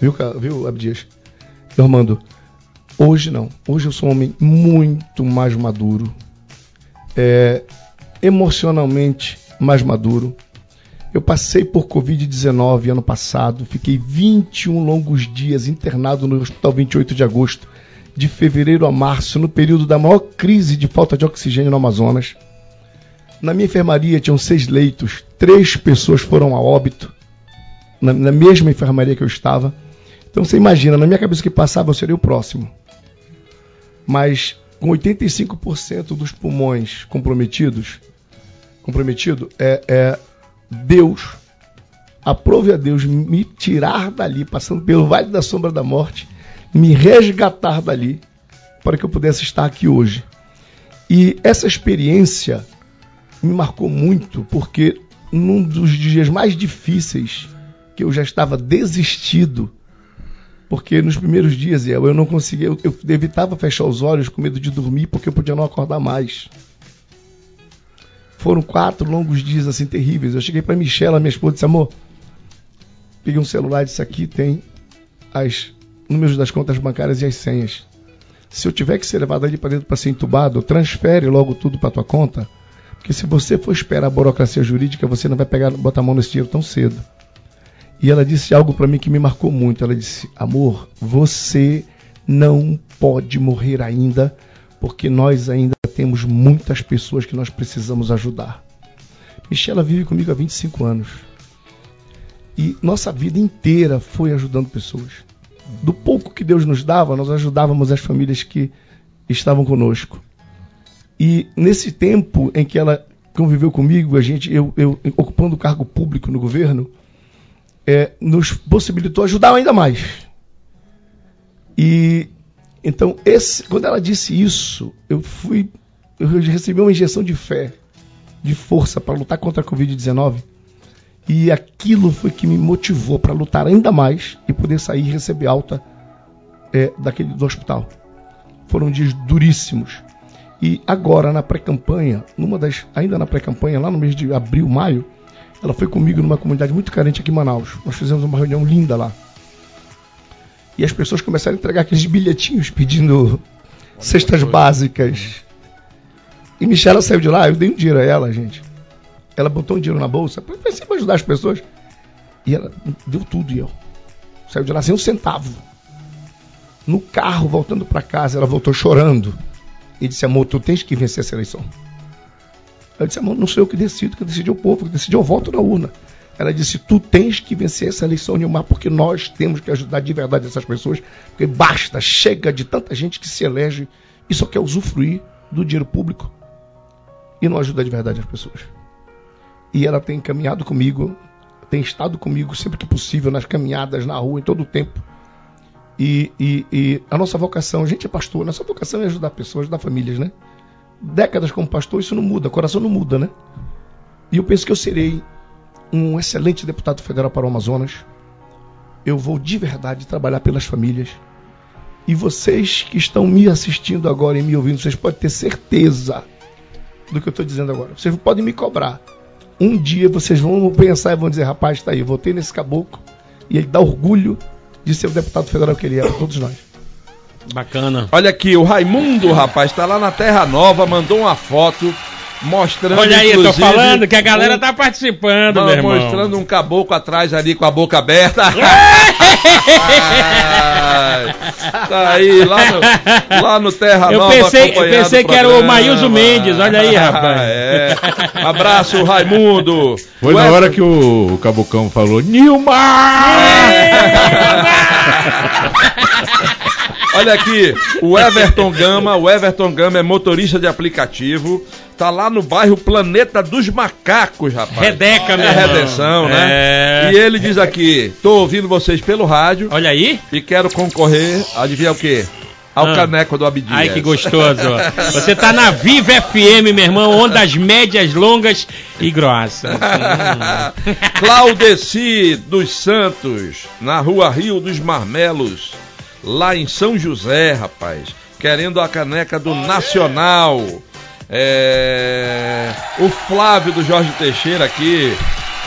Viu, viu Abdias? Normando, hoje não. Hoje eu sou um homem muito mais maduro, é, emocionalmente mais maduro. Eu passei por Covid-19 ano passado, fiquei 21 longos dias internado no Hospital 28 de agosto, de fevereiro a março, no período da maior crise de falta de oxigênio no Amazonas. Na minha enfermaria tinham seis leitos, três pessoas foram a óbito, na, na mesma enfermaria que eu estava. Então você imagina, na minha cabeça que passava eu seria o próximo. Mas com 85% dos pulmões comprometidos, comprometido, é, é Deus, aprove a Deus me tirar dali, passando pelo vale da sombra da morte, me resgatar dali, para que eu pudesse estar aqui hoje. E essa experiência me marcou muito, porque num dos dias mais difíceis, que eu já estava desistido, porque nos primeiros dias eu não conseguia, eu evitava fechar os olhos com medo de dormir, porque eu podia não acordar mais. Foram quatro longos dias assim terríveis. Eu cheguei para Michela, minha esposa, e disse: Amor, peguei um celular e disse: Aqui tem as números das contas bancárias e as senhas. Se eu tiver que ser levado ali para dentro para ser entubado, transfere logo tudo para tua conta. Porque se você for esperar a burocracia jurídica, você não vai pegar, botar a mão nesse dinheiro tão cedo. E ela disse algo para mim que me marcou muito. Ela disse: Amor, você não pode morrer ainda, porque nós ainda temos muitas pessoas que nós precisamos ajudar. Michela vive comigo há 25 anos. E nossa vida inteira foi ajudando pessoas. Do pouco que Deus nos dava, nós ajudávamos as famílias que estavam conosco. E nesse tempo em que ela conviveu comigo, a gente, eu, eu ocupando o cargo público no governo, é, nos possibilitou ajudar ainda mais. E então, esse, quando ela disse isso, eu fui, eu recebi uma injeção de fé, de força para lutar contra a Covid-19. E aquilo foi que me motivou para lutar ainda mais e poder sair e receber alta é, daquele do hospital. Foram dias duríssimos. E agora na pré-campanha, numa das, ainda na pré-campanha, lá no mês de abril, maio, Ela foi comigo numa comunidade muito carente aqui em Manaus. Nós fizemos uma reunião linda lá. E as pessoas começaram a entregar aqueles bilhetinhos pedindo cestas básicas. E Michela saiu de lá, eu dei um dinheiro a ela, gente. Ela botou um dinheiro na bolsa, pensei para ajudar as pessoas. E ela deu tudo, e eu. Saiu de lá sem um centavo. No carro, voltando para casa, ela voltou chorando. E disse, amor, tu tens que vencer essa eleição. Eu disse, amor, não sou eu que decido, que decidi o povo, que decidi eu voto na urna. Ela disse, tu tens que vencer essa eleição, Nilmar, porque nós temos que ajudar de verdade essas pessoas, porque basta, chega de tanta gente que se elege e só quer usufruir do dinheiro público e não ajuda de verdade as pessoas. E ela tem caminhado comigo, tem estado comigo sempre que possível, nas caminhadas, na rua, em todo o tempo. E, e, e a nossa vocação, a gente é pastor, nossa vocação é ajudar pessoas, ajudar famílias, né? décadas como pastor, isso não muda, coração não muda, né? E eu penso que eu serei um excelente deputado federal para o Amazonas. Eu vou de verdade trabalhar pelas famílias. E vocês que estão me assistindo agora e me ouvindo, vocês podem ter certeza do que eu estou dizendo agora. Vocês podem me cobrar. Um dia vocês vão pensar e vão dizer, rapaz, está aí, votei nesse caboclo e ele dá orgulho de ser o deputado federal que ele é, todos nós. Bacana. Olha aqui, o Raimundo, rapaz, tá lá na Terra Nova, mandou uma foto mostrando. Olha aí, eu tô falando que a galera um, tá participando, meu irmão. Mostrando um caboclo atrás ali com a boca aberta. tá aí, lá no, lá no Terra eu Nova. Pensei, eu pensei que era o Maílson Mendes, olha aí, rapaz. é. Abraço, Raimundo. Foi na hora que o, o Cabocão falou: Nilmar! Olha aqui, o Everton Gama, o Everton Gama é motorista de aplicativo, tá lá no bairro Planeta dos Macacos, rapaz. Redeca, né? É redenção, né? É... E ele diz aqui: tô ouvindo vocês pelo rádio. Olha aí. E quero concorrer, adivinha o quê? Ao ah. caneco do Abdias. Ai, que gostoso. Você tá na Viva FM, meu irmão, ondas médias, longas e grossas. Hum. Claudeci dos Santos, na rua Rio dos Marmelos lá em São José, rapaz, querendo a caneca do Nacional. É... O Flávio do Jorge Teixeira aqui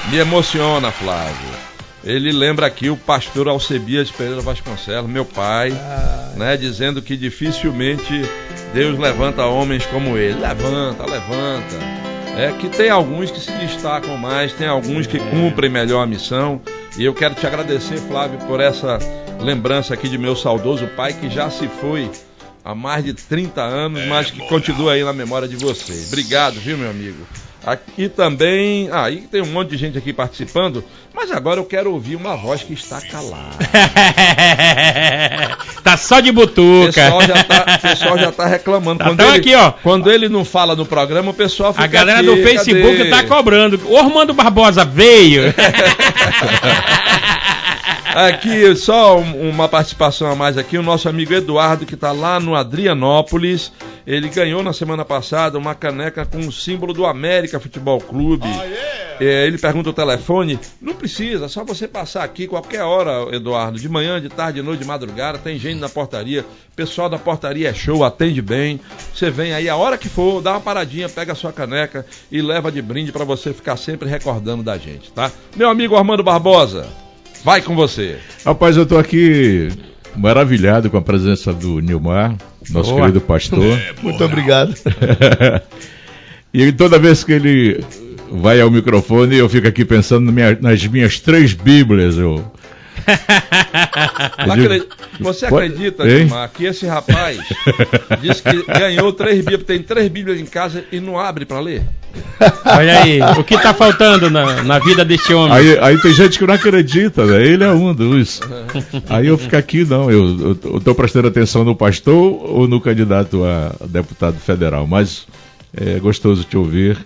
me emociona, Flávio. Ele lembra aqui o pastor Alcebias Pereira Vasconcelos, meu pai, ah. né, dizendo que dificilmente Deus levanta homens como ele. Levanta, levanta. É que tem alguns que se destacam mais, tem alguns que cumprem melhor a missão. E eu quero te agradecer, Flávio, por essa lembrança aqui de meu saudoso pai que já se foi há mais de 30 anos, mas que continua aí na memória de vocês. Obrigado, viu, meu amigo? Aqui também. Ah, aí tem um monte de gente aqui participando, mas agora eu quero ouvir uma voz que está calada. tá só de butuca. O pessoal já tá, pessoal já tá reclamando. Tá quando, ele, aqui, ó. quando ele não fala no programa, o pessoal fica. A galera aqui, do Facebook cadê? tá cobrando. O Armando Barbosa veio. Aqui, só uma participação a mais aqui, o nosso amigo Eduardo, que está lá no Adrianópolis, ele ganhou na semana passada uma caneca com o símbolo do América Futebol Clube. Oh, yeah. é, ele pergunta o telefone, não precisa, só você passar aqui qualquer hora, Eduardo, de manhã, de tarde, de noite, de madrugada, tem gente na portaria, pessoal da portaria é show, atende bem, você vem aí a hora que for, dá uma paradinha, pega a sua caneca e leva de brinde para você ficar sempre recordando da gente, tá? Meu amigo Armando Barbosa, Vai com você. Rapaz, eu tô aqui maravilhado com a presença do Nilmar, nosso Boa. querido pastor. É, Muito obrigado. e toda vez que ele vai ao microfone, eu fico aqui pensando nas minhas três Bíblias. Eu, você acredita, Gilmar, que esse rapaz disse que ganhou três Bíblias, tem três Bíblias em casa e não abre para ler? Olha aí, o que está faltando na, na vida desse homem? Aí, aí, tem gente que não acredita, né? Ele é um dos. Aí eu fico aqui, não, eu estou prestando atenção no pastor ou no candidato a deputado federal, mas é gostoso te ouvir.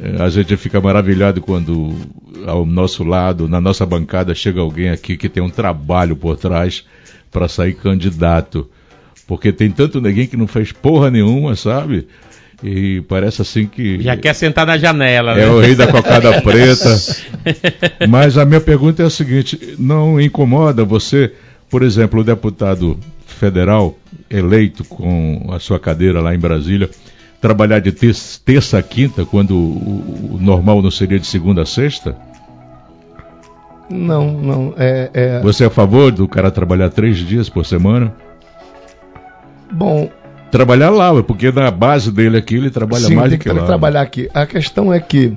É, a gente fica maravilhado quando ao nosso lado, na nossa bancada, chega alguém aqui que tem um trabalho por trás para sair candidato. Porque tem tanto ninguém que não fez porra nenhuma, sabe? E parece assim que. Já quer sentar na janela, né? É o rei da cocada preta. Mas a minha pergunta é a seguinte: não incomoda você, por exemplo, o deputado federal eleito com a sua cadeira lá em Brasília, trabalhar de terça a quinta, quando o, normal não seria de segunda a sexta? Não, não. É, é... Você é a favor do cara trabalhar três dias por semana? Bom. Trabalhar lá, porque na base dele aqui ele trabalha sim, mais do que, que lá. trabalhar aqui. A questão é que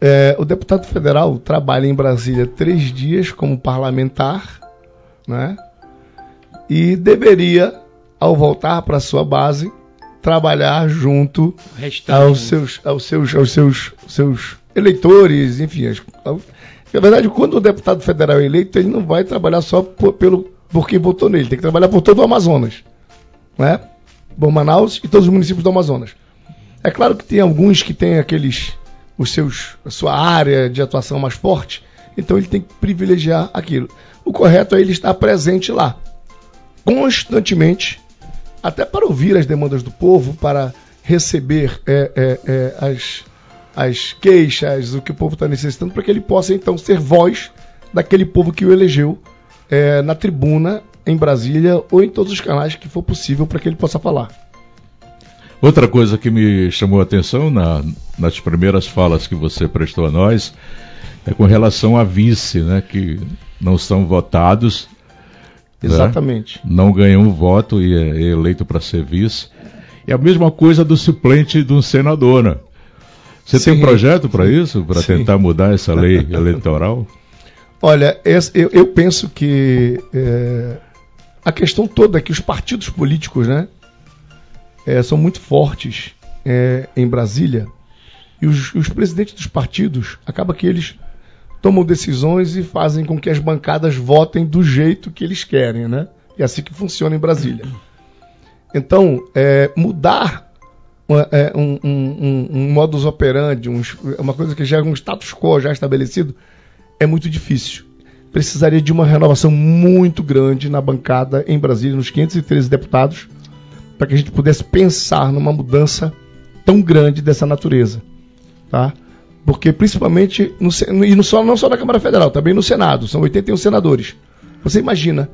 é, o deputado federal trabalha em Brasília três dias como parlamentar, né? E deveria, ao voltar para sua base, trabalhar junto aos seus, aos seus, aos seus, seus eleitores, enfim. As, na verdade, quando o deputado federal é eleito, ele não vai trabalhar só por, pelo, por quem votou nele, tem que trabalhar por todo o Amazonas, né? Bom Manaus e todos os municípios do Amazonas. É claro que tem alguns que têm aqueles os seus a sua área de atuação mais forte, então ele tem que privilegiar aquilo. O correto é ele estar presente lá, constantemente, até para ouvir as demandas do povo, para receber é, é, é, as, as queixas, o que o povo está necessitando, para que ele possa então ser voz daquele povo que o elegeu é, na tribuna em Brasília ou em todos os canais que for possível para que ele possa falar. Outra coisa que me chamou a atenção na, nas primeiras falas que você prestou a nós é com relação a vice, né, que não são votados. Exatamente. Né, não ganham voto e é eleito para ser vice. E a mesma coisa do suplente de um senador, né? Você Sim. tem um projeto para isso, para tentar mudar essa lei eleitoral? Olha, eu, eu penso que é, a questão toda é que os partidos políticos, né, é, são muito fortes é, em Brasília e os, os, presidentes dos partidos acaba que eles tomam decisões e fazem com que as bancadas votem do jeito que eles querem, né? É assim que funciona em Brasília. Então, é, mudar é, um, um, um, um, modus operandi, uma coisa que já é um status quo já estabelecido, é muito difícil precisaria de uma renovação muito grande na bancada em Brasília, nos 513 deputados, para que a gente pudesse pensar numa mudança tão grande dessa natureza. Tá? Porque principalmente, no, e não só, não só na Câmara Federal, também no Senado, são 81 senadores. Você imagina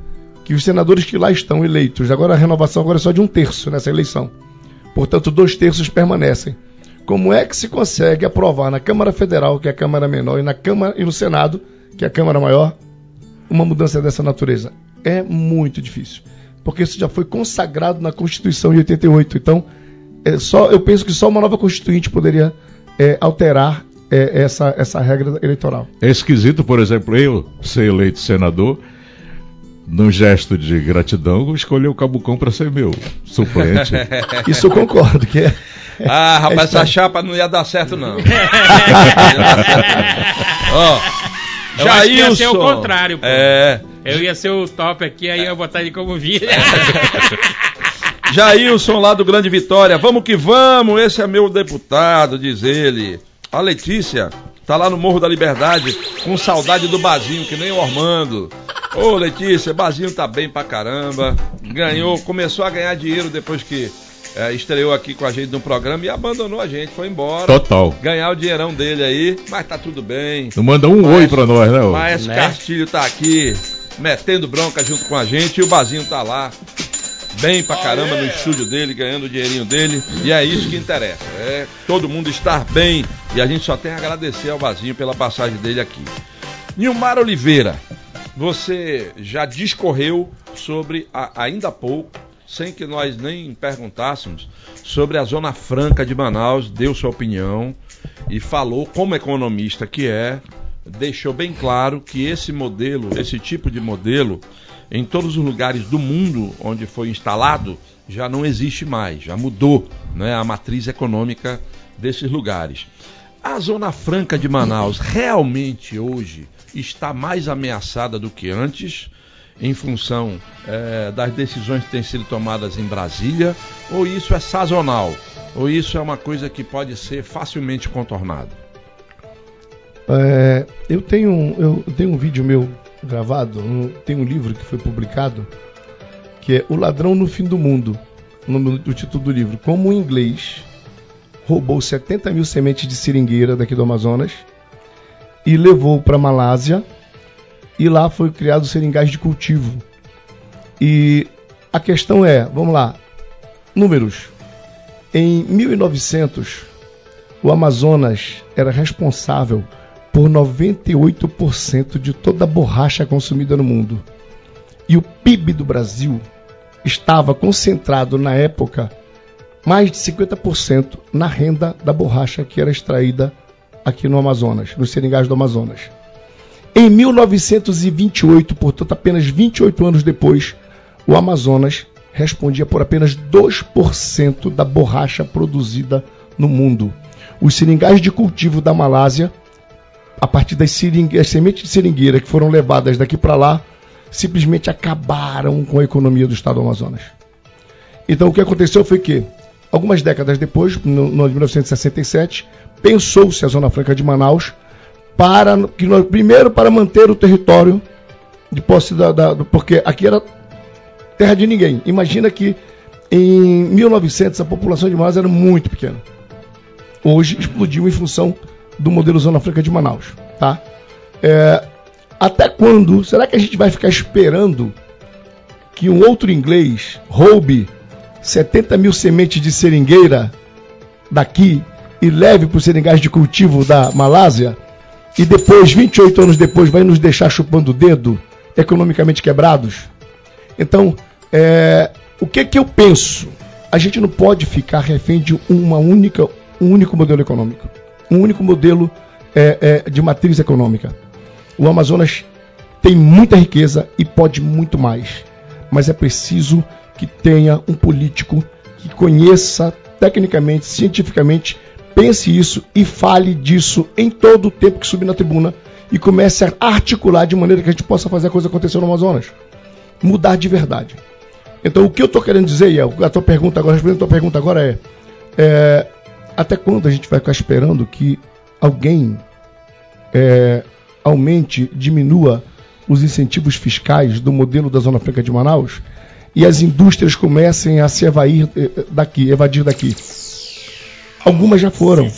que os senadores que lá estão eleitos, agora a renovação agora é só de um terço nessa eleição. Portanto, dois terços permanecem. Como é que se consegue aprovar na Câmara Federal, que é a Câmara menor, e na Câmara e no Senado, que é a Câmara maior, uma mudança dessa natureza? É muito difícil, porque isso já foi consagrado na Constituição de 88. Então, é só, eu penso que só uma nova Constituinte poderia é, alterar é, essa, essa regra eleitoral. É esquisito, por exemplo, eu ser eleito senador, num gesto de gratidão, escolher o Cabucão para ser meu suplente. Isso eu concordo, que é. Ah, rapaz, essa chapa não ia dar certo, não. Ó. Eu Jailson. ia ser o contrário, pô. É. Eu ia ser o top aqui, aí eu ia botar ele como vira. Jailson lá do Grande Vitória. Vamos que vamos, esse é meu deputado, diz ele. A Letícia tá lá no Morro da Liberdade com saudade do Bazinho, que nem o Ormando. Ô Letícia, Bazinho tá bem pra caramba. Ganhou, começou a ganhar dinheiro depois que é, estreou aqui com a gente no programa e abandonou a gente, foi embora. Total. Ganhar o dinheirão dele aí, mas tá tudo bem. Não manda um oi pra nós, né? Mas né? Castilho tá aqui, metendo bronca junto com a gente e o Bazinho tá lá. Bem pra caramba no estúdio dele, ganhando o dinheirinho dele. E é isso que interessa. É todo mundo estar bem. E a gente só tem a agradecer ao Bazinho pela passagem dele aqui. Nilmar Oliveira, você já discorreu sobre, a, ainda há pouco, sem que nós nem perguntássemos, sobre a Zona Franca de Manaus, deu sua opinião e falou, como economista que é, deixou bem claro que esse modelo, esse tipo de modelo, em todos os lugares do mundo onde foi instalado, já não existe mais, já mudou né, a matriz econômica desses lugares. A Zona Franca de Manaus realmente hoje está mais ameaçada do que antes? em função é, das decisões que têm sido tomadas em Brasília, ou isso é sazonal, ou isso é uma coisa que pode ser facilmente contornada? É, eu, tenho, eu tenho um vídeo meu gravado, um, tem um livro que foi publicado, que é O Ladrão no Fim do Mundo, o nome do título do livro. Como o inglês roubou 70 mil sementes de seringueira daqui do Amazonas e levou para Malásia e lá foi criado seringais de cultivo. E a questão é, vamos lá, números. Em 1900, o Amazonas era responsável por 98% de toda a borracha consumida no mundo. E o PIB do Brasil estava concentrado na época mais de 50% na renda da borracha que era extraída aqui no Amazonas, nos seringais do Amazonas. Em 1928, portanto, apenas 28 anos depois, o Amazonas respondia por apenas 2% da borracha produzida no mundo. Os seringais de cultivo da Malásia, a partir das, sementes de seringueira que foram levadas daqui para lá, simplesmente acabaram com a economia do estado do Amazonas. Então o que aconteceu foi que, algumas décadas depois, no, no 1967, pensou-se a Zona Franca de Manaus para que nós, primeiro para manter o território de posse da, da, porque aqui era terra de ninguém. Imagina que em 1900 a população de Manaus era muito pequena. Hoje explodiu em função do modelo Zona Franca de Manaus, tá? É, até quando será que a gente vai ficar esperando que um outro inglês roube 70 mil sementes de seringueira daqui e leve para os seringais de cultivo da Malásia e depois, 28 anos depois, vai nos deixar chupando o dedo, economicamente quebrados? Então, é, o que que eu penso? A gente não pode ficar refém de uma única, um único modelo econômico, um único modelo é, é, de matriz econômica. O Amazonas tem muita riqueza e pode muito mais, mas é preciso que tenha um político que conheça tecnicamente, cientificamente, pense isso e fale disso em todo o tempo que subir na tribuna e comece a articular de maneira que a gente possa fazer a coisa acontecer no Amazonas. Mudar de verdade. Então, o que eu estou querendo dizer, e a tua pergunta agora, respondendo a tua pergunta agora é, é, até quando a gente vai ficar esperando que alguém é, aumente, diminua os incentivos fiscais do modelo da Zona Franca de Manaus e as indústrias comecem a se evair eh, daqui, evadir daqui. Algumas já foram.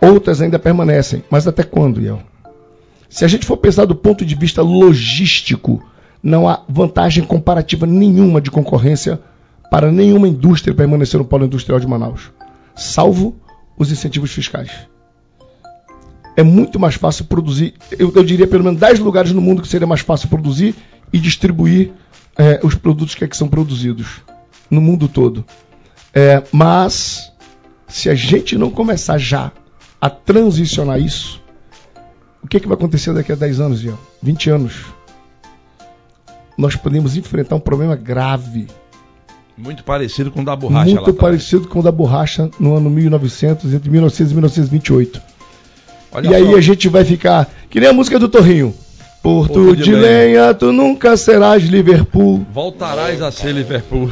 Outras ainda permanecem. Mas até quando, Iel? Se a gente for pensar do ponto de vista logístico, não há vantagem comparativa nenhuma de concorrência para nenhuma indústria permanecer no polo industrial de Manaus, salvo os incentivos fiscais é muito mais fácil produzir, eu, eu, diria pelo menos 10 lugares no mundo que seria mais fácil produzir e distribuir é, os produtos que aqui são produzidos no mundo todo. É, mas, se a gente não começar já a transicionar isso, o que, é que vai acontecer daqui a 10 anos, Ian? 20 anos? Nós podemos enfrentar um problema grave. Muito parecido com o da borracha. Muito parecido com o da borracha no ano 1900, entre 1900 e 1928 Olha e aí a gente vai ficar. Que nem a música do Torrinho. Porto, Porto de, de lenha, lenha, tu nunca serás Liverpool. Voltarás a ser Liverpool.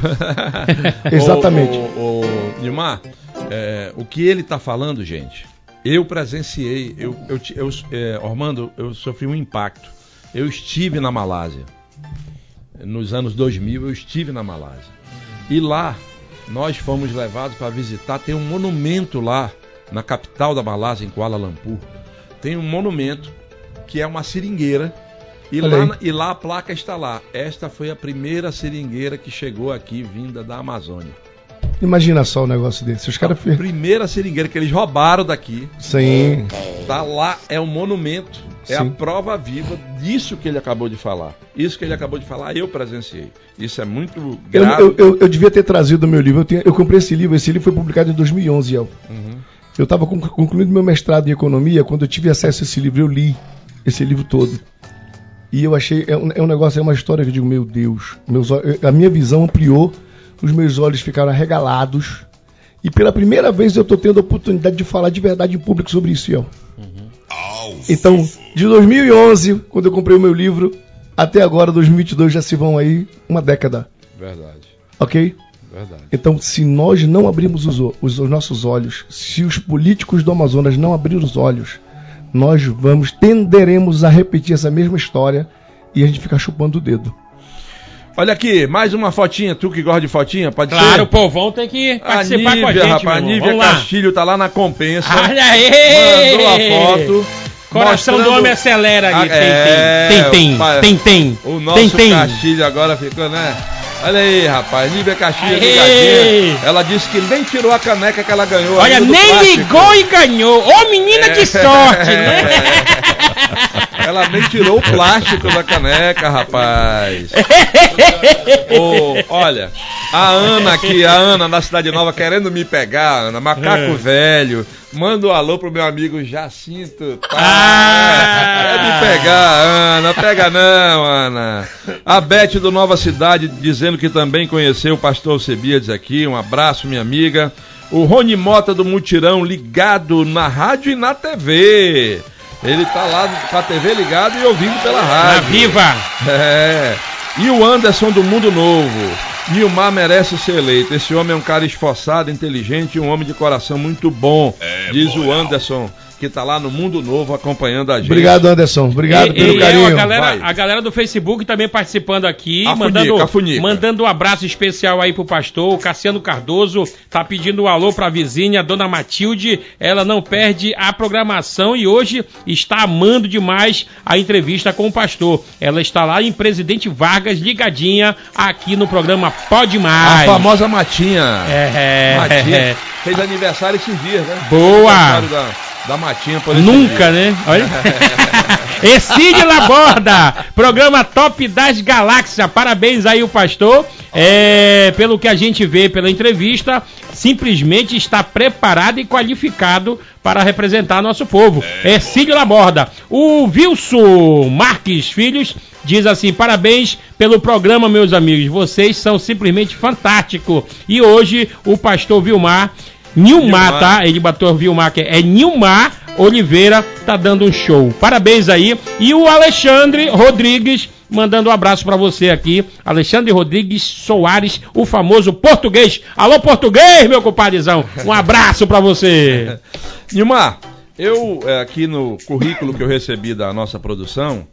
Exatamente. O, o, Nilmar, é, o que ele está falando, gente, eu presenciei, eu, eu, eu é, Ormando, eu sofri um impacto. Eu estive na Malásia. Nos anos 2000, eu estive na Malásia. E lá, nós fomos levados para visitar, tem um monumento lá na capital da Malásia, em Kuala Lumpur, tem um monumento que é uma seringueira. E lá, e lá a placa está lá. Esta foi a primeira seringueira que chegou aqui, vinda da Amazônia. Imagina só o negócio desse. Os caras a primeira seringueira que eles roubaram daqui. Sim. Tá lá, é um monumento. É Sim. a prova viva disso que ele acabou de falar. Isso que ele acabou de falar, eu presenciei. Isso é muito grave. Eu, eu, eu, eu devia ter trazido o meu livro. Eu, tinha, eu, comprei esse livro. Esse livro foi publicado em 2011, El. Uhum. Eu estava concluindo meu mestrado em economia quando eu tive acesso a esse livro. Eu li esse livro todo. E eu achei, é um, é um negócio, é uma história que eu digo, meu Deus, meus, a minha visão ampliou, os meus olhos ficaram arregalados. E pela primeira vez eu estou tendo a oportunidade de falar de verdade em público sobre isso, Ian. Uhum. Então, de 2011, quando eu comprei o meu livro, até agora, 2022, já se vão aí uma década. Verdade. Ok? Verdade. Então, se nós não abrirmos os, os, os, nossos olhos, se os políticos do Amazonas não abrirem os olhos, nós vamos tenderemos a repetir essa mesma história e a gente ficar chupando o dedo. Olha aqui, mais uma fotinha, tu que gosta de fotinha, pode claro, ser? Claro, o povão tem que participar Nívia, com a gente, rapaz, A Nívia Castilho tá lá na compensa. Olha aí! Mandou a foto. Coração mostrando... do homem acelera ali. A, é, tem, tem, tem, tem, tem. O nosso tem, tem. Castilho agora ficou, né? Olha aí, rapaz, Nívia Caxias ligadinha. Ela disse que nem tirou a caneca que ela ganhou. Olha, nem plástico. ligou e ganhou. Ô, menina de sorte, né? Ela nem tirou o plástico da caneca, rapaz. Ô, olha, a Ana aqui, a Ana da Cidade Nova querendo me pegar, Ana, macaco É. velho. Manda um alô pro meu amigo Jacinto. Tá? Ah! Quer me pegar, Ana? Pega não, Ana. A Beth do Nova Cidade dizendo que também conheceu o pastor Alcebiades aqui. Um abraço, minha amiga. O Rony Mota do Mutirão ligado na rádio e na TV. Ele tá lá com a TV ligado e ouvindo pela Na rádio. viva. É. E o Anderson do Mundo Novo. Nilmar merece ser eleito. Esse homem é um cara esforçado, inteligente e um homem de coração muito bom. diz o Anderson, que tá lá no Mundo Novo acompanhando a gente. Obrigado, Anderson. Obrigado E- pelo e, carinho. a, galera, a galera do Facebook também participando aqui, A mandando, funica, a funica. mandando um abraço especial aí pro pastor. O Cassiano Cardoso tá pedindo um alô pra vizinha, a dona Matilde. Ela não perde a programação e hoje está amando demais a entrevista com o pastor. Ela está lá em Presidente Vargas, ligadinha aqui no programa Pode A Mais. famosa Matinha. É, Matinha. Fez aniversário esses dias, né? Boa. Da, Matinha por Nunca, né? Olha. Exílio Laborda, programa Top das Galáxias. Parabéns aí o pastor. É, pelo que a gente vê pela entrevista, simplesmente está preparado e qualificado para representar nosso povo. Exílio Laborda. O Wilson Marques Filhos diz assim: parabéns pelo programa, meus amigos. Vocês são simplesmente fantásticos. E hoje o pastor Vilmar. Nilmar, tá? Ele bateu Vilmar, que é Nilmar Oliveira, tá dando um show. Parabéns aí. E o Alexandre Rodrigues mandando um abraço pra você aqui. Alexandre Rodrigues Soares, o famoso português. Alô, português, meu compadrezão. Um abraço pra você. Nilmar, eu é, aqui no currículo que eu recebi da nossa produção,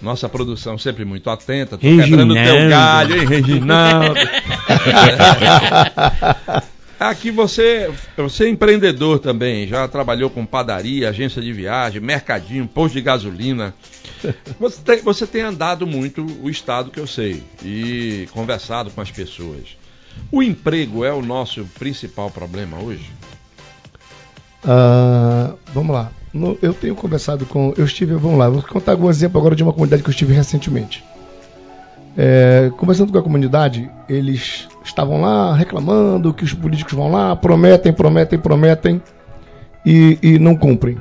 nossa produção sempre muito atenta, tô quebrando teu Reginaldo. galho, hein, Reginaldo? Aqui você, você é empreendedor também, já trabalhou com padaria, agência de viagem, mercadinho, posto de gasolina. Você tem, você tem andado muito o estado que eu sei e conversado com as pessoas. O emprego é o nosso principal problema hoje? Ah, vamos lá. No- eu tenho conversado com. Eu estive. Vamos lá, vou contar algum exemplo agora de uma comunidade que eu estive recentemente. É, conversando com a comunidade, eles estavam lá reclamando que os políticos vão lá, prometem, prometem, prometem e, e não cumprem.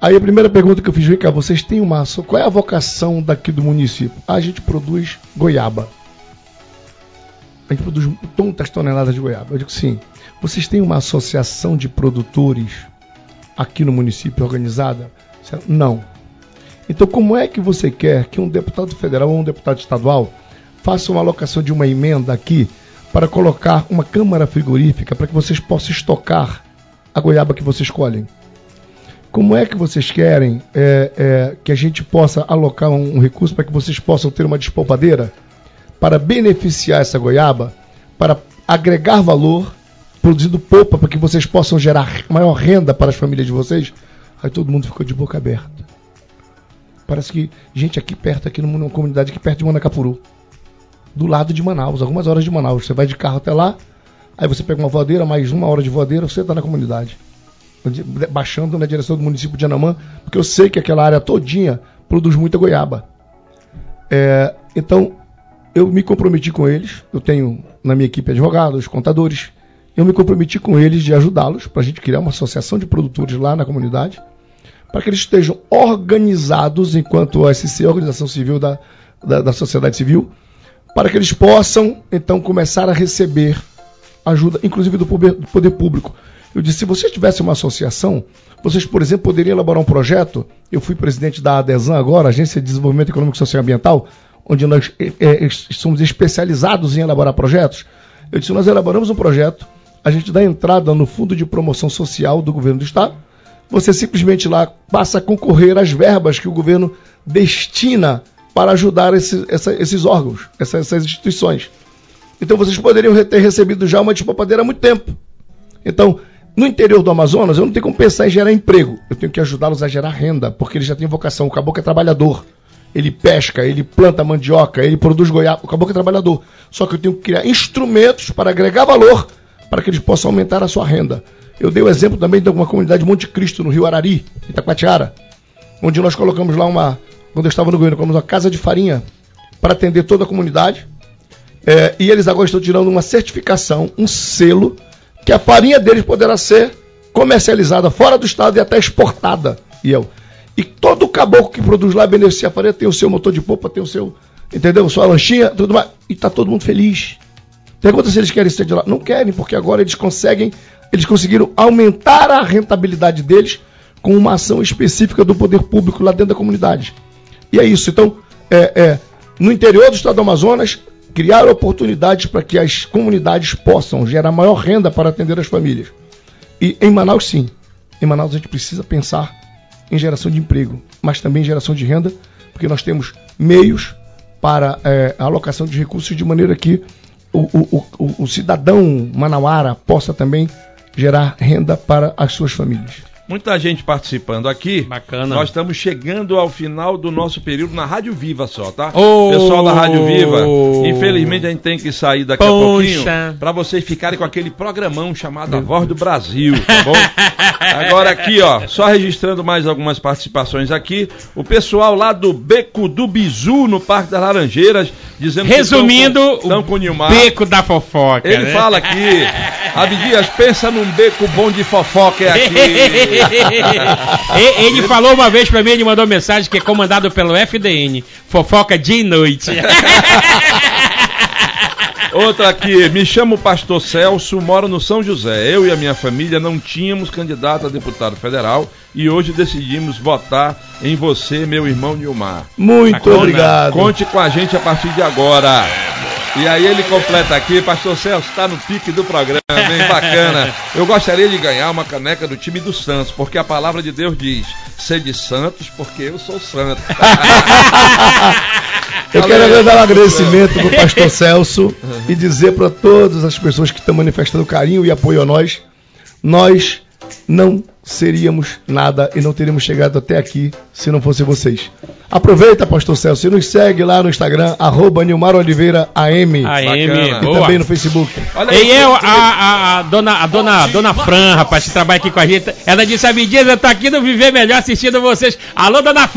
Aí a primeira pergunta que eu fiz, vem cá, vocês têm uma. asso- Qual é a vocação daqui do município? Ah, a gente produz goiaba. A gente produz tantas toneladas de goiaba. Eu digo sim. Vocês têm uma associação de produtores aqui no município organizada? Não. Então, como é que você quer que um deputado federal ou um deputado estadual faça uma alocação de uma emenda aqui para colocar uma câmara frigorífica para que vocês possam estocar a goiaba que vocês colhem? Como é que vocês querem é, é, que a gente possa alocar um, um recurso para que vocês possam ter uma despolpadeira para beneficiar essa goiaba, para agregar valor, produzindo polpa para que vocês possam gerar maior renda para as famílias de vocês? Aí todo mundo ficou de boca aberta. Parece que gente aqui perto, aqui numa comunidade aqui perto de Manacapuru, do lado de Manaus, algumas horas de Manaus. Você vai de carro até lá, aí você pega uma voadeira, mais uma hora de voadeira, você está na comunidade baixando na direção do município de Anamã, porque eu sei que aquela área todinha produz muita goiaba. É, então, eu me comprometi com eles, eu tenho na minha equipe advogados, contadores, eu me comprometi com eles de ajudá-los para a gente criar uma associação de produtores lá na comunidade, para que eles estejam organizados enquanto OSC, Organização Civil da, da, da Sociedade Civil, para que eles possam, então, começar a receber ajuda, inclusive do poder, público. Eu disse, se vocês tivessem uma associação, vocês, por exemplo, poderiam elaborar um projeto. Eu fui presidente da ADESAN agora, Agência de Desenvolvimento Econômico, Social e Ambiental, onde nós é, é, somos especializados em elaborar projetos. Eu disse, nós elaboramos um projeto, a gente dá entrada no Fundo de Promoção Social do Governo do Estado, você simplesmente lá passa a concorrer às verbas que o governo destina para ajudar esse, essa, esses órgãos, essas, essas instituições. Então vocês poderiam ter recebido já uma despapadeira há muito tempo. Então, no interior do Amazonas, eu não tenho como pensar em gerar emprego. Eu tenho que ajudá-los a gerar renda, porque eles já têm vocação. O caboclo é trabalhador. ele pesca, ele planta mandioca, ele produz goiaba, o caboclo é trabalhador. Só que eu tenho que criar instrumentos para agregar valor para que eles possam aumentar a sua renda. Eu dei o exemplo também de uma comunidade Monte Cristo, no Rio Arari, Itacoatiara, onde nós colocamos lá uma, quando eu estava no governo, colocamos uma casa de farinha para atender toda a comunidade. É, e eles agora estão tirando uma certificação, um selo, que a farinha deles poderá ser comercializada fora do estado e até exportada. E eu. E todo caboclo que produz lá beneficia a farinha, tem o seu motor de polpa, tem o seu, entendeu? Sua lanchinha, tudo mais. E está todo mundo feliz. Pergunta se eles querem ser de lá. Não querem, porque agora eles conseguem, eles conseguiram aumentar a rentabilidade deles com uma ação específica do poder público lá dentro da comunidade. E é isso. Então, é, é, no interior do estado do Amazonas, criar oportunidades para que as comunidades possam gerar maior renda para atender as famílias. E em Manaus, sim. Em Manaus a gente precisa pensar em geração de emprego, mas também em geração de renda, porque nós temos meios para é, a alocação de recursos de maneira que o, o, o, o cidadão manauara possa também gerar renda para as suas famílias. Muita gente participando aqui. Bacana. Nós estamos chegando ao final do nosso período na Rádio Viva só, tá? Oh! Pessoal da Rádio Viva, infelizmente a gente tem que sair daqui a Poxa. pouquinho para vocês ficarem com aquele programão chamado A Voz do Brasil, tá bom? Agora aqui, ó, só registrando mais algumas participações aqui. O pessoal lá do Beco do Bizu, no Parque das Laranjeiras, dizendo Resumindo, que estão com, tão com o Nilmar. Beco da fofoca. Ele né? fala aqui, Abdias, pensa num beco bom de fofoca é aqui. E- ele falou uma vez pra mim, ele mandou mensagem que é comandado pelo FDN. Fofoca dia e noite. Outra aqui, me chamo Pastor Celso, moro no São José. Eu e a minha família não tínhamos candidato a deputado federal e hoje decidimos votar em você, meu irmão Nilmar. Muito Bacana. obrigado. Conte com a gente a partir de agora. E aí ele completa aqui, Pastor Celso, está no pique do programa, bem bacana. Eu gostaria de ganhar uma caneca do time do Santos, porque a palavra de Deus diz, sede santos, porque eu sou santo. Eu quero Valeu, dar um agradecimento para o pastor Celso e dizer para todas as pessoas que estão manifestando carinho e apoio a nós, nós não seríamos nada e não teríamos chegado até aqui se não fosse vocês. Aproveita, pastor Celso, e nos segue lá no Instagram, arroba Nilmar Oliveira AM. AM. E boa. também no Facebook. Olha E eu, a, a, a dona, a dona, a dona Fran, rapaz, que trabalha aqui com a gente, ela disse, Abdias, eu tô aqui no Viver Melhor assistindo vocês. Alô, dona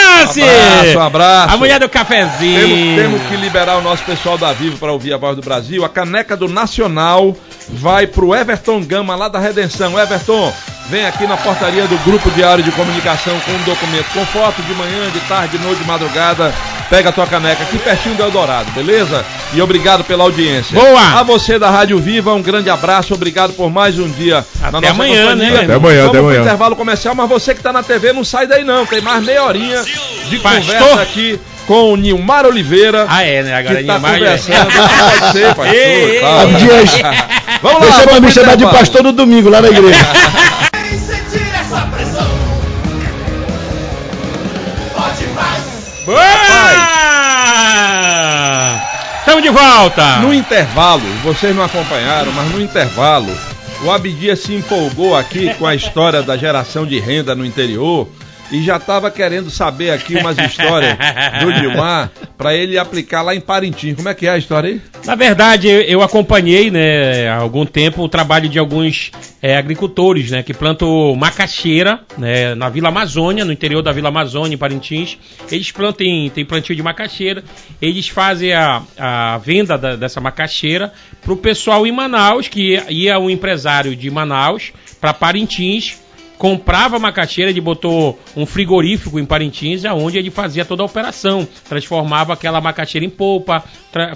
France! Abraço, um abraço. A mulher do cafezinho. Temos, temos que liberar o nosso pessoal da Vivo para ouvir a voz do Brasil. A caneca do Nacional vai pro Everton Gama, lá da Redenção. Everton, vem aqui na portaria do Grupo Diário de Comunicação com um documento com foto de manhã, de tarde, de noite, de madrugada. Pega a tua caneca aqui pertinho do Eldorado, beleza? E obrigado pela audiência. Boa! A você da Rádio Viva, um grande abraço. Obrigado por mais um dia Até na nossa amanhã, companhia. né? Até amanhã, Vamos até amanhã. intervalo comercial, mas você que está na TV não sai daí não. Tem mais meia horinha de Pastor. conversa aqui com o Nilmar Oliveira. Ah, é, né? Agora que tá Nilmar já- conversando. Pode ser, pastor. Ei, ei, tá. Abdias, Vamos lá, você vai vamos me chamar de pastor no domingo lá na igreja. Vem sentir essa pressão. Pode mais. Boa! Estamos de volta! No intervalo, vocês não acompanharam, mas no intervalo, o Abdias se empolgou aqui com a história da geração de renda no interior e já estava querendo saber aqui umas histórias do Nilmar para ele aplicar lá em Parintins. Como é que é a história aí? Na verdade, eu- acompanhei, né, há algum tempo o trabalho de alguns é, agricultores, né, que plantam macaxeira, né, na Vila Amazônia, no interior da Vila Amazônia, em Parintins. Eles plantam, tem plantio de macaxeira, eles fazem a, a venda da- dessa macaxeira para o pessoal em Manaus, que ia um empresário de Manaus para Parintins, comprava macaxeira, ele botou um frigorífico em Parintins, onde ele fazia toda a operação, transformava aquela macaxeira em polpa,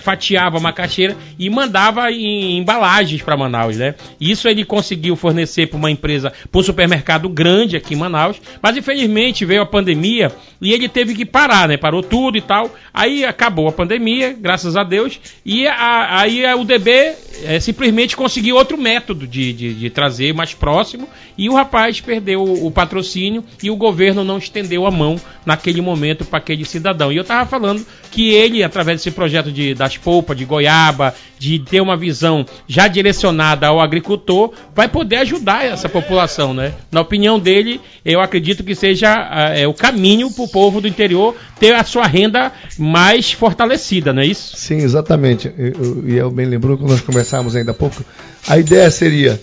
fatiava a macaxeira e mandava em embalagens para Manaus, né? Isso ele conseguiu fornecer para uma empresa, para um supermercado grande aqui em Manaus, mas infelizmente veio a pandemia e ele teve que parar, né? Parou tudo e tal. Aí acabou a pandemia, graças a Deus, e a- aí a UDB eh, simplesmente conseguiu outro método de, de, de trazer mais próximo e o rapaz perdeu o, patrocínio e o governo não estendeu a mão naquele momento para aquele cidadão. E eu estava falando que ele, através desse projeto de, das polpas, de goiaba, de ter uma visão já direcionada ao agricultor, vai poder ajudar essa população, né? Na opinião dele, eu acredito que seja uh, é, o caminho para o povo do interior ter a sua renda mais fortalecida, não é isso? Sim, exatamente. E eu, eu, bem lembrou que nós conversávamos ainda há pouco. A ideia seria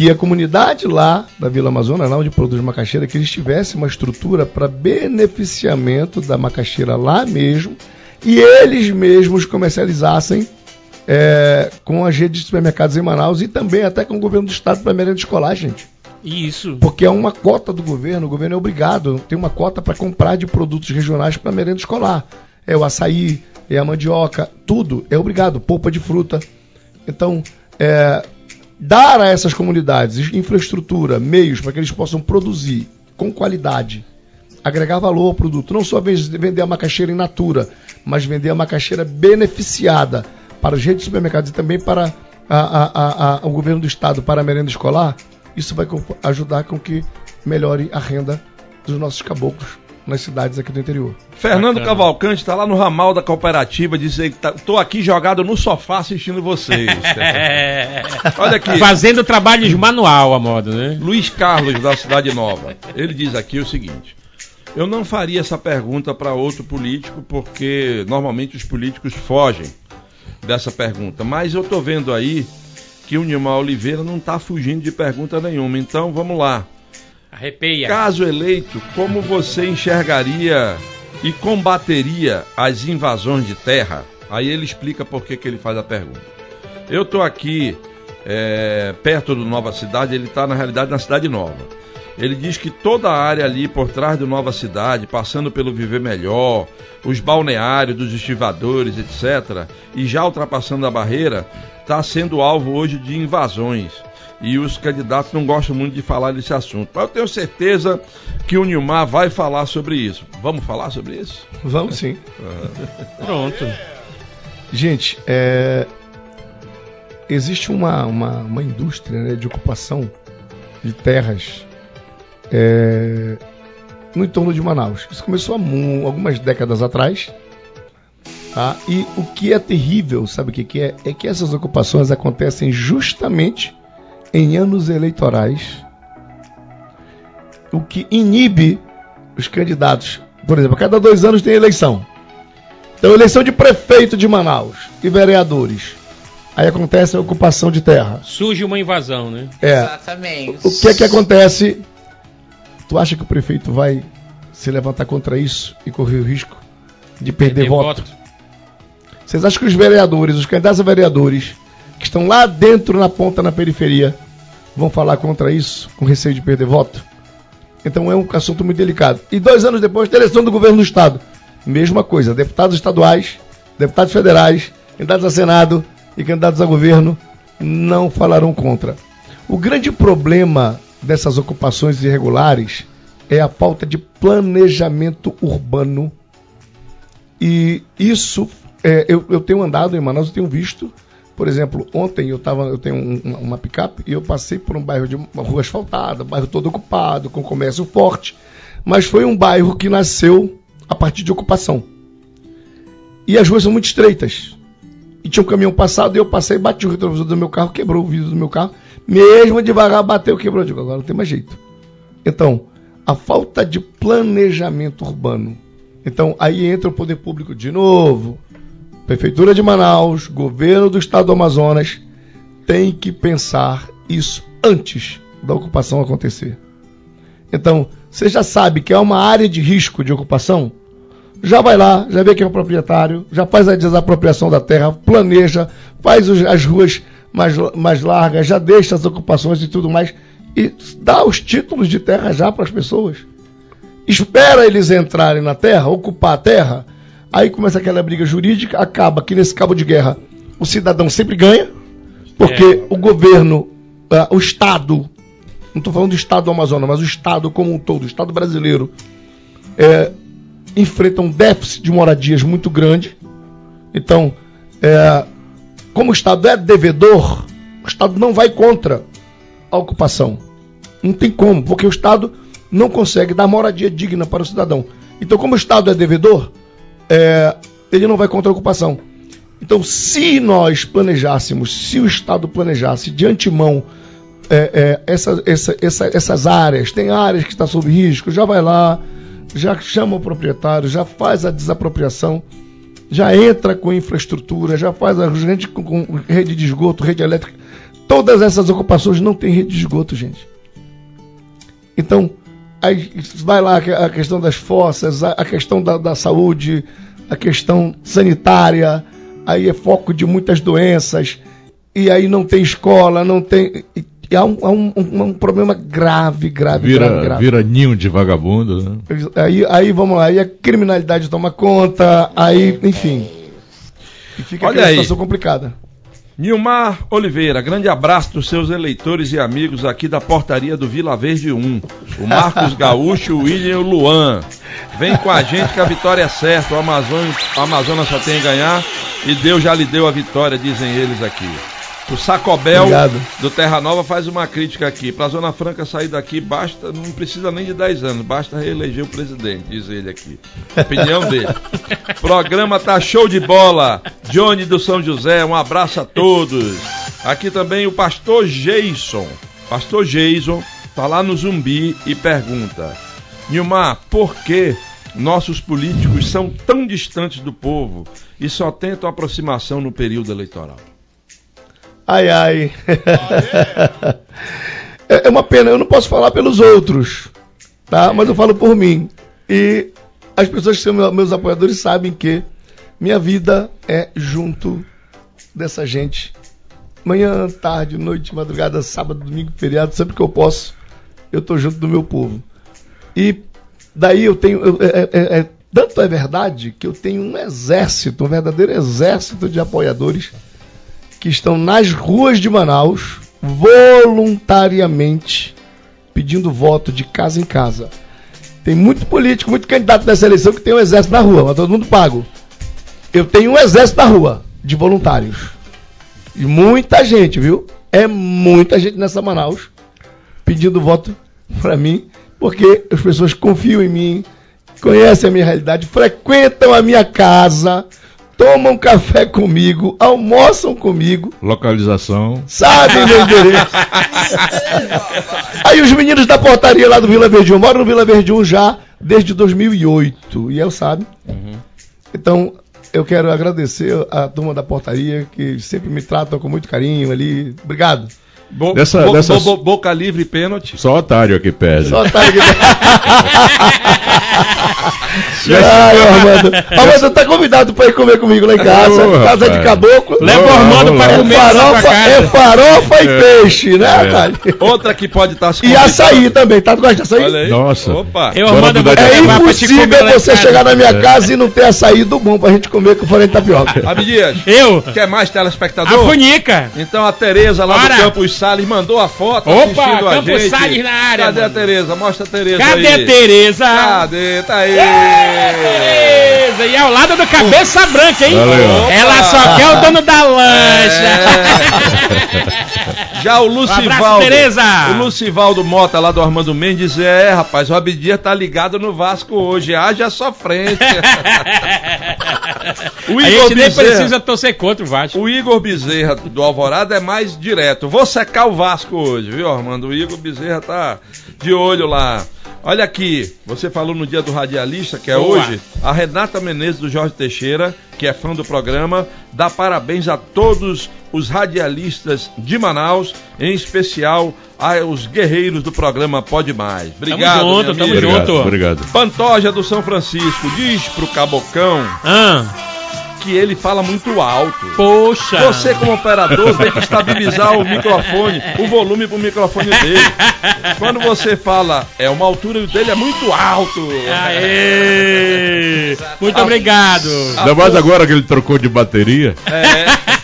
que a comunidade lá da Vila Amazônia, lá onde produz macaxeira, que eles tivessem uma estrutura para beneficiamento da macaxeira lá mesmo e eles mesmos comercializassem é, com as redes de supermercados em Manaus e também até com o governo do estado para merenda escolar, gente. Isso. Porque é uma cota do governo, o governo é obrigado, tem uma cota para comprar de produtos regionais para merenda escolar. É o açaí, é a mandioca, tudo é obrigado, polpa de fruta. Então, é, dar a essas comunidades infraestrutura, meios para que eles possam produzir com qualidade, agregar valor ao produto, não só vender a macaxeira in natura, mas vender a macaxeira beneficiada para os redes de supermercados e também para a, a, a, o governo do estado, para a merenda escolar, isso vai ajudar com que melhore a renda dos nossos caboclos nas cidades aqui do interior. Fernando Bacana. Cavalcante está lá no ramal da cooperativa, diz que tá, tô aqui jogado no sofá assistindo vocês. Olha aqui. Fazendo trabalho de manual a moda, né? Luiz Carlos da Cidade Nova. Ele diz aqui o seguinte: Eu não faria essa pergunta para outro político porque normalmente os políticos fogem dessa pergunta, mas eu tô vendo aí que o Nilmar Oliveira não está fugindo de pergunta nenhuma. Então vamos lá. Arrepeia. Caso eleito, como você enxergaria e combateria as invasões de terra? Aí ele explica por que, que ele faz a pergunta. Eu estou aqui é, perto do Nova Cidade, ele está na realidade na Cidade Nova. Ele diz que toda a área ali por trás do Nova Cidade, passando pelo Viver Melhor, os balneários dos estivadores, etc., e já ultrapassando a barreira, está sendo alvo hoje de invasões e os candidatos não gostam muito de falar desse assunto. Mas eu tenho certeza que o Nilmar vai falar sobre isso. Vamos falar sobre isso? Vamos sim. Uhum. Pronto. Gente, é... existe uma, uma, uma indústria né, de ocupação de terras é... no entorno de Manaus. Isso começou há algumas décadas atrás. Tá? E o que é terrível, sabe o que, que é? É que essas ocupações acontecem justamente em anos eleitorais, o que inibe os candidatos. Por exemplo, a cada dois anos tem eleição. Então, eleição de prefeito de Manaus e vereadores. Aí acontece a ocupação de terra. Surge uma invasão, né? É. Exatamente. O que é que acontece? Tu acha que o prefeito vai se levantar contra isso e correr o risco de perder, perder voto? voto? Vocês acham que os vereadores, os candidatos a vereadores, que estão lá dentro na ponta, na periferia, vão falar contra isso com receio de perder voto? Então é um assunto muito delicado. E dois anos depois, da eleição do governo do Estado. Mesma coisa, deputados estaduais, deputados federais, candidatos a Senado e candidatos a governo não falarão contra. O grande problema dessas ocupações irregulares é a falta de planejamento urbano. E isso, é, eu, eu tenho andado em Manaus, eu tenho visto por exemplo, ontem eu tava, eu tenho um, uma, uma picape e eu passei por um bairro de uma rua asfaltada, bairro todo ocupado, com comércio forte, mas foi um bairro que nasceu a partir de ocupação. E as ruas são muito estreitas. E tinha um caminhão passado e eu passei, bati o retrovisor do meu carro, quebrou o vidro do meu carro, mesmo devagar bateu, quebrou. Eu digo, agora não tem mais jeito. Então, a falta de planejamento urbano. Então, aí entra o poder público de novo, Prefeitura de Manaus, governo do estado do Amazonas, tem que pensar isso antes da ocupação acontecer. Então, você já sabe que é uma área de risco de ocupação, já vai lá, já vê quem é o proprietário, já faz a desapropriação da terra, planeja, faz as ruas mais, mais largas, já deixa as ocupações e tudo mais, e dá os títulos de terra já para as pessoas. Espera eles entrarem na terra, ocupar a terra, Aí começa aquela briga jurídica, acaba que nesse cabo de guerra o cidadão sempre ganha, porque é. o governo, uh, o Estado, não estou falando do Estado do Amazonas, mas o Estado como um todo, o Estado brasileiro, é, enfrenta um déficit de moradias muito grande. Então, é, como o Estado é devedor, o Estado não vai contra a ocupação. Não tem como, porque o Estado não consegue dar moradia digna para o cidadão. Então, como o Estado é devedor, é, ele não vai contra a ocupação. Então, se nós planejássemos, se o Estado planejasse de antemão é, é, essa, essa, essa, essas áreas, tem áreas que estão sob risco, já vai lá, já chama o proprietário, já faz a desapropriação, já entra com infraestrutura, já faz a gente com, com rede de esgoto, rede elétrica. Todas essas ocupações não têm rede de esgoto, gente. Então, aí vai lá a questão das fossas, a questão da, da saúde, a questão sanitária, aí é foco de muitas doenças, e aí não tem escola, não tem. E há um, há um, um, um problema grave, grave, vira, grave, grave. Vira ninho de vagabundo, né? Aí, aí vamos lá, aí a criminalidade toma conta, aí, enfim. E fica Olha aí. situação complicada. Nilmar Oliveira, grande abraço dos seus eleitores e amigos aqui da portaria do Vila Verde 1. O Marcos Gaúcho, o William e o Luan. Vem com a gente que a vitória é certa. O Amazonas, só tem a ganhar e Deus já lhe deu a vitória, dizem eles aqui. O Sacobel Obrigado. do Terra Nova faz uma crítica aqui. Para a Zona Franca sair daqui, basta, não precisa nem de 10 anos, basta reeleger o presidente, diz ele aqui. Opinião dele. Programa tá show de bola. Johnny do São José, um abraço a todos. Aqui também o pastor Jason. Pastor Jason tá lá no Zumbi e pergunta: Nilmar, por que nossos políticos são tão distantes do povo e só tentam aproximação no período eleitoral? Ai, ai. É é uma pena, eu não posso falar pelos outros, tá? Mas eu falo por mim. E as pessoas que são meu- meus apoiadores sabem que minha vida é junto dessa gente. Manhã, tarde, noite, madrugada, sábado, domingo, feriado, sempre que eu posso, eu tô junto do meu povo. E daí eu tenho. eu- é- é- é- tanto é verdade que eu tenho um exército, um verdadeiro exército de apoiadores que estão nas ruas de Manaus voluntariamente pedindo voto de casa em casa. Tem muito político, muito candidato nessa eleição que tem um exército na rua, mas todo mundo pago. Eu tenho um exército na rua de voluntários. E muita gente, viu? É muita gente nessa Manaus pedindo voto para mim, porque as pessoas confiam em mim, conhecem a minha realidade, frequentam a minha casa, tomam café comigo, almoçam comigo, Localização. sabem meu endereço. Aí os meninos da portaria lá do Vila Verde 1, moram no Vila Verde 1 já desde 2008, e eu sabe. Então, eu quero agradecer a turma da portaria, que sempre me tratam com muito carinho ali. Obrigado. Bo Dessa- bo- dessas- bo- bo- boca livre pênalti. Só otário aqui perde. Só tá aqui. Ai, Armando. Armando, tá convidado pra ir comer comigo lá em casa. Ô, casa de caboclo. Leva o Armando pra É comer sua farofa, é farofa e É. peixe, né, É. rapaz? Outra que pode estar se E açaí também, tá? Tu gosta de açaí? Nossa. Opa. Eu, Armando, É impossível você chegar na minha É. casa e não ter açaí do bom pra gente comer com farinha de tapioca. Abdias, Eu? quer mais A telespectador? Funica. Então a Tereza lá Bora. do Campos Salles mandou a foto Opa, assistindo a Campos. Salles na área, Cadê mano. a Tereza? Mostra a Tereza Cadê aí. a Tereza? Cadê? Tá aí. Tereza. E ao lado do Cabeça Branca, hein? Valeu. Ela só quer o dono da lancha. É. Já o Um Lucivaldo. Tereza. o Lucivaldo Mota lá do Armando Mendes é, rapaz, o Abdias tá ligado no Vasco hoje. Haja sofrência. o A Igor gente nem Bezerra. precisa torcer contra o Vasco. O Igor Bezerra do Alvorada é mais direto. Vou secar o Vasco hoje, viu, Armando? O Igor Bezerra tá de olho lá. Olha aqui, você falou no dia do radialista, que é Boa. hoje, a Renata Menezes do Jorge Teixeira, que é fã do programa, dá parabéns a todos os radialistas de Manaus, em especial aos guerreiros do programa Pode Mais. Obrigado, junto, minha tamo amiga. junto. Obrigado, obrigado. Pantoja do São Francisco diz pro Cabocão Ah, que ele fala muito alto. poxa. Você, como operador, tem que estabilizar o microfone, o volume pro microfone dele. Quando você fala, é uma altura e o dele é muito alto. Aê! Muito obrigado. Ainda mais agora que ele trocou de bateria. É.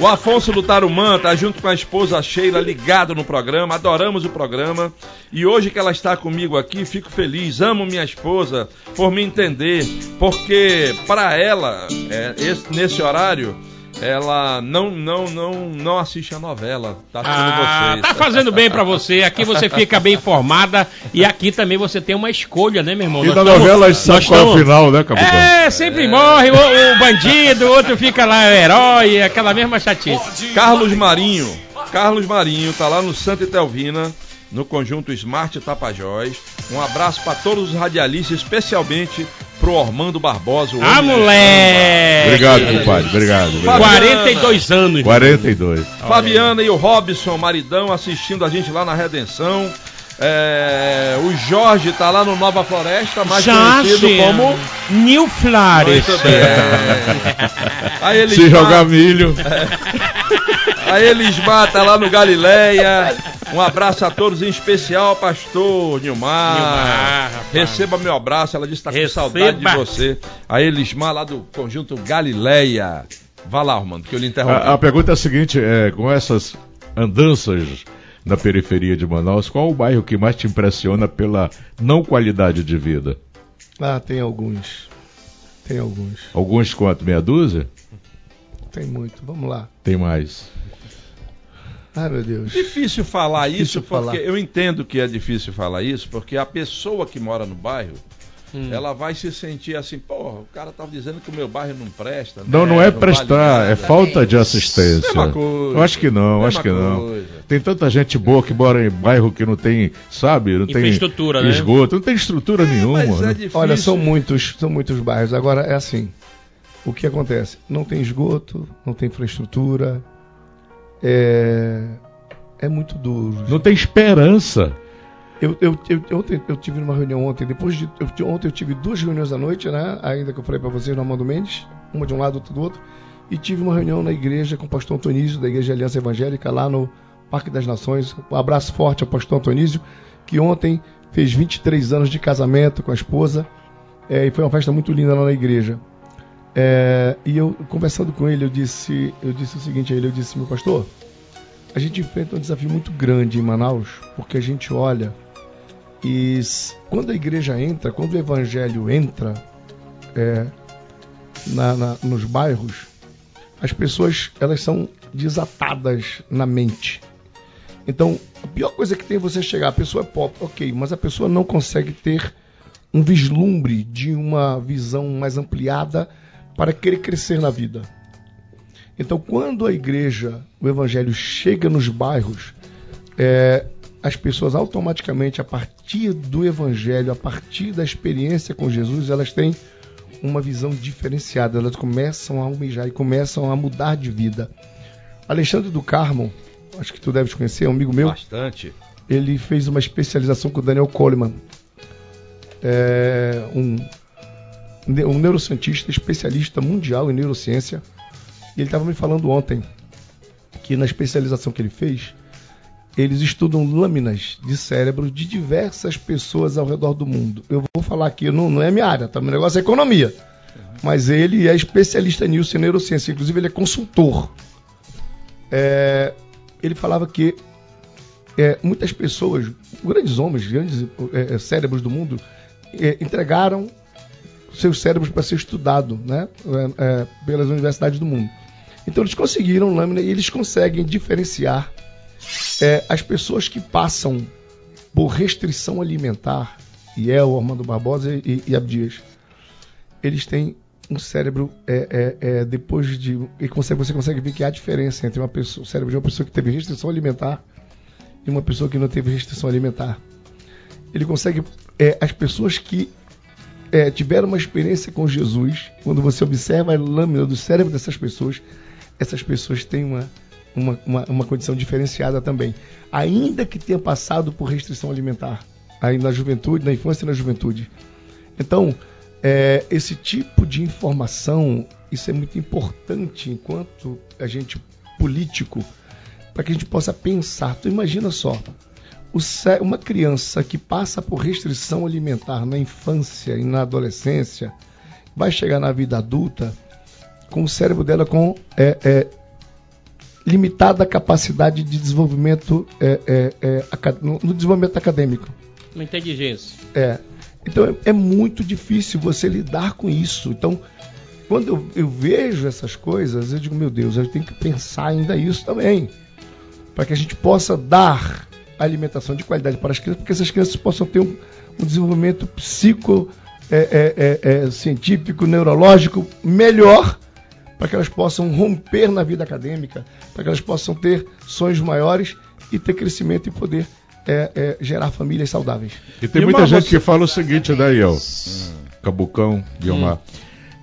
O Afonso do Tarumã tá junto com a esposa Sheila ligado no programa, adoramos o programa. E hoje que ela está comigo aqui, fico feliz, amo minha esposa por me entender, porque para ela, é, esse- nesse horário, ela não não não não assiste a novela. Tá Ah, vocês. tá fazendo bem pra você. Aqui você fica bem informada e aqui também você tem uma escolha, né, meu irmão? E Nós na tamo- novela a gente sabe qual é o final, né, capitão? É, sempre morre o, o bandido, o outro fica lá, o herói, aquela mesma chatice. Carlos Marinho. Carlos Marinho tá lá no Santa Etelvina, no conjunto Smart Tapajós. Um abraço para todos os radialistas, especialmente pro Ormando Barbosa. o Ah, moleque! Obrigado, compadre. Obrigado. obrigado. 42 anos. 42. Fabiana e o Robson Maridão assistindo a gente lá na Redenção. É, o Jorge tá lá no Nova Floresta, mais conhecido como. New Flores. Muito bem. A Elismar, Se jogar milho. a Elismar tá lá no Galileia. Um abraço a todos, em especial ao pastor Nilmar. Nilmar. Receba meu abraço, ela disse que tá com Receba. saudade de você. A Elismar lá do conjunto Galileia. Vá lá, Armando, que eu lhe interrompi. A, a pergunta é a seguinte: é, com essas andanças na periferia de Manaus, qual o bairro que mais te impressiona pela não qualidade de vida? Ah, tem alguns. Tem alguns. Alguns quanto? Meia dúzia? Tem muito. Vamos lá. Tem mais. Ai, meu Deus. Difícil falar Difícil isso, porque falar. eu entendo que é difícil falar isso, porque a pessoa que mora no bairro, Hum. ela vai se sentir assim, porra, o cara tava dizendo que o meu bairro não presta. Não, né? não é vale prestar, nada." é falta de assistência. Mesma coisa. Eu acho que não, acho que não. coisa. Tem tanta gente boa que mora em bairro que não tem, sabe, não tem Infraestrutura, né? esgoto, não tem estrutura nenhuma. Mas é né? difícil. Olha, são muitos, são muitos bairros. Agora é assim. O que acontece? Não tem esgoto, não tem infraestrutura. É, é muito duro. Não tem esperança. Eu, eu, eu, ontem, eu tive uma reunião ontem, depois de. eu- ontem eu tive duas reuniões à noite, né? Ainda que eu falei para vocês no Armando Mendes, uma de um lado, outra do outro. E tive uma reunião na igreja com o pastor Antonísio, da Igreja Aliança Evangélica, lá no Parque das Nações. Um abraço forte ao pastor Antonísio, que ontem fez 23 anos de casamento com a esposa. É, e foi uma festa muito linda lá na igreja. É, e eu, conversando com ele, eu disse, eu disse o seguinte a ele, eu disse, meu pastor, a gente enfrenta um desafio muito grande em Manaus, porque a gente olha e quando a igreja entra, quando o evangelho entra é, na- na- nos bairros, as pessoas elas são desatadas na mente. Então, a pior coisa que tem é você chegar, a pessoa é pobre, ok, mas a pessoa não consegue ter um vislumbre de uma visão mais ampliada para querer crescer na vida. Então, quando a igreja, o evangelho chega nos bairros, é, as pessoas automaticamente, a partir do evangelho, a partir da experiência com Jesus, elas têm uma visão diferenciada, elas começam a almejar e começam a mudar de vida. Alexandre do Carmo, acho que tu deves conhecer, é um amigo meu, Bastante. ele fez uma especialização com o Daniel Coleman, é, um, um neurocientista especialista mundial em neurociência. E ele estava me falando ontem que na especialização que ele fez, eles estudam lâminas de cérebro de diversas pessoas ao redor do mundo. Eu vou falar aqui, não, não é minha área, tá? meu negócio é economia. Mas ele é especialista nisso em neurociência, inclusive ele é consultor. É, ele falava que é, muitas pessoas, grandes homens, grandes é, é, cérebros do mundo, é, entregaram seus cérebros para ser estudado né, é, pelas universidades do mundo. Então eles conseguiram lâmina e eles conseguem diferenciar é, as pessoas que passam por restrição alimentar, e é o Armando Barbosa e, e Abdias, eles têm um cérebro é, é, é, depois de e consegue, você consegue ver que há diferença entre uma pessoa, o cérebro de uma pessoa que teve restrição alimentar e uma pessoa que não teve restrição alimentar. Ele consegue é, as pessoas que é, tiveram uma experiência com Jesus, quando você observa a lâmina do cérebro dessas pessoas, essas pessoas têm uma, uma, uma, uma condição diferenciada também, ainda que tenha passado por restrição alimentar, ainda na juventude, na infância e na juventude. Então, é, esse tipo de informação, isso é muito importante enquanto a gente político, para que a gente possa pensar. Tu imagina só, uma criança que passa por restrição alimentar na infância e na adolescência vai chegar na vida adulta com o cérebro dela com é, é, limitada capacidade de desenvolvimento é, no, no, desenvolvimento acadêmico. Uma inteligência. É. Então é, é muito difícil você lidar com isso. Então quando eu, eu vejo essas coisas, eu digo, meu Deus, eu tenho que pensar ainda isso também. Para que a gente possa dar alimentação de qualidade para as crianças, porque essas crianças possam ter um, um desenvolvimento psico, é, é, é, científico, neurológico melhor, para que elas possam romper na vida acadêmica, para que elas possam ter sonhos maiores e ter crescimento e poder é, é, gerar famílias saudáveis. E tem E muita gente você- que fala o seguinte, daí, ó. Cabucão, Guilmar.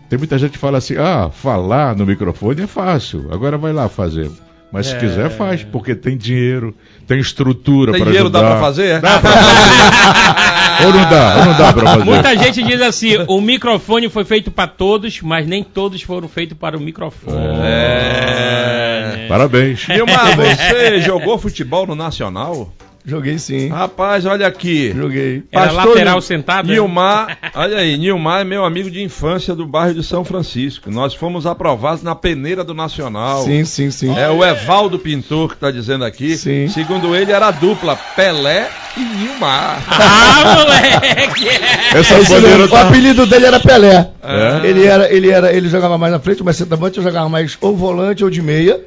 Tem muita gente que fala assim: ah, falar no microfone é fácil, agora vai lá fazer. Mas se É. quiser, faz, porque tem dinheiro, tem estrutura Tem para dinheiro, ajudar. dá pra fazer? Dá pra fazer. ou não dá, ou não dá pra fazer. Muita gente diz assim: o microfone foi feito para todos, mas nem todos foram feitos para o microfone. É. Parabéns. Nilmar, você jogou futebol no Nacional? Joguei sim. Rapaz, olha aqui. Joguei. Era Pastor lateral sentado, né? Nilmar, olha aí, Nilmar é meu amigo de infância do bairro de São Francisco. Nós fomos aprovados na peneira do Nacional. Sim, sim, sim. É o Evaldo Pintor que está dizendo aqui. Sim. Segundo ele, era a dupla Pelé e Nilmar. Ah, moleque! Essa bandeira o tá. apelido dele era Pelé. É? Ele era, ele era, ele jogava mais na frente, mas centroavante eu jogava mais ou volante ou de meia.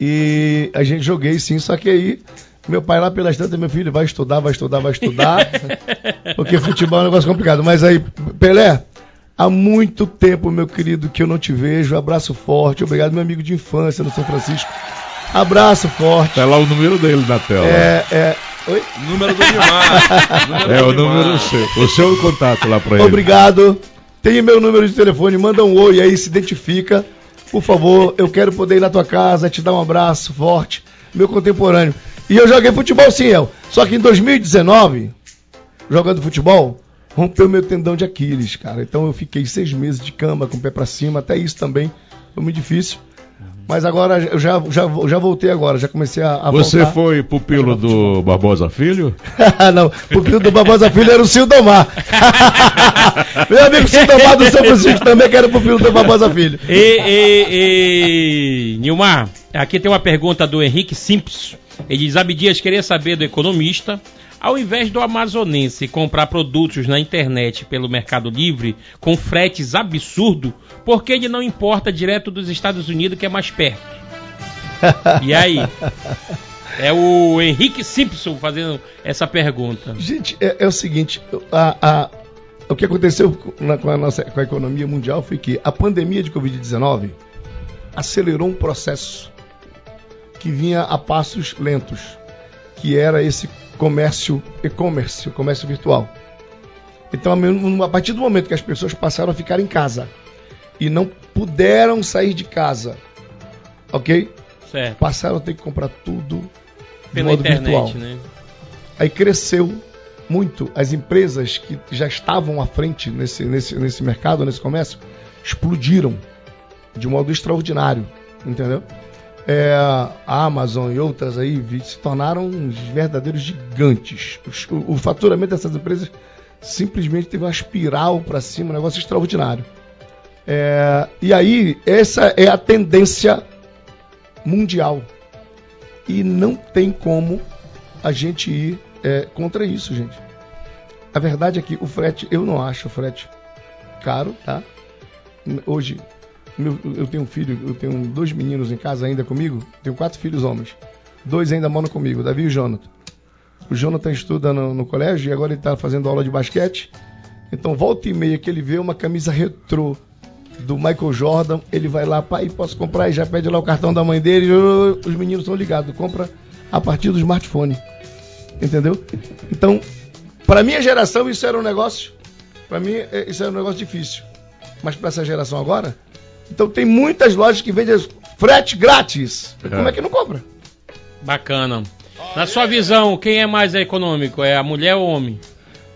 E a gente joguei sim, só que aí meu pai lá pelas tantas, meu filho vai estudar, vai estudar, vai estudar. porque futebol é um negócio complicado. Mas aí, Pelé, há muito tempo, meu querido, que eu não te vejo. Abraço forte, obrigado, meu amigo de infância no São Francisco. Abraço forte. Tá lá o número dele na tela. É, é, oi? Número do. Número É do o número seu. O seu contato lá pra ele. Obrigado. Tem meu número de telefone, manda um oi aí, se identifica. Por favor, eu quero poder ir na tua casa, te dar um abraço forte, meu contemporâneo. E eu joguei futebol sim, El. Só que em 2019, jogando futebol, rompeu meu tendão de Aquiles, cara. Então eu fiquei seis meses de cama, com o pé pra cima, até isso também foi muito difícil. Mas agora eu já, já, já voltei agora, já comecei a, a Você voltar. foi pupilo do Barbosa Filho? não, o filho do Barbosa Filho era o Sildomar. Meu amigo Sildomar do São Francisco também que era o pupilo do Barbosa Filho. E, e, e, Nilmar, aqui tem uma pergunta do Henrique Simples. Ele diz: Abdias queria saber do economista. Ao invés do amazonense comprar produtos na internet pelo Mercado Livre com fretes absurdo, por que ele não importa direto dos Estados Unidos, que é mais perto? E aí? É o Henrique Simpson fazendo essa pergunta. Gente, é, é o seguinte, a- a- o que aconteceu na- com, a nossa, com a economia mundial foi que a pandemia de Covid-19 acelerou um processo que vinha a passos lentos, que era esse comércio e-commerce, o comércio virtual. Então, a partir do momento que as pessoas passaram a ficar em casa e não puderam sair de casa, ok? Certo. Passaram a ter que comprar tudo de Pela modo internet, virtual. né? Aí cresceu muito. As empresas que já estavam à frente nesse, nesse, nesse mercado, nesse comércio, explodiram de modo extraordinário, entendeu? É, a Amazon e outras aí se tornaram uns verdadeiros gigantes. O, o faturamento dessas empresas simplesmente teve uma espiral para cima, um negócio extraordinário. É, e aí, essa é a tendência mundial. E não tem como a gente ir é, contra isso, gente. A verdade é que o frete, eu não acho o frete caro, tá? Hoje, meu- eu tenho um filho, eu tenho dois meninos em casa ainda comigo, tenho quatro filhos homens. Dois ainda moram comigo, Davi e Jonathan. O Jonathan estuda no, no colégio e agora ele está fazendo aula de basquete. Então, volta e meia que ele vê uma camisa retrô do Michael Jordan, ele vai lá, pai, posso comprar? E já pede lá o cartão da mãe dele. Os meninos estão ligados, compra a partir do smartphone. Entendeu? Então, para minha geração, isso era um negócio. Para mim, é- isso era um negócio difícil. Mas para essa geração agora, então tem muitas lojas que vendem frete grátis. Como é que não compra? Bacana. Na sua visão, quem é mais econômico? É a mulher ou o homem?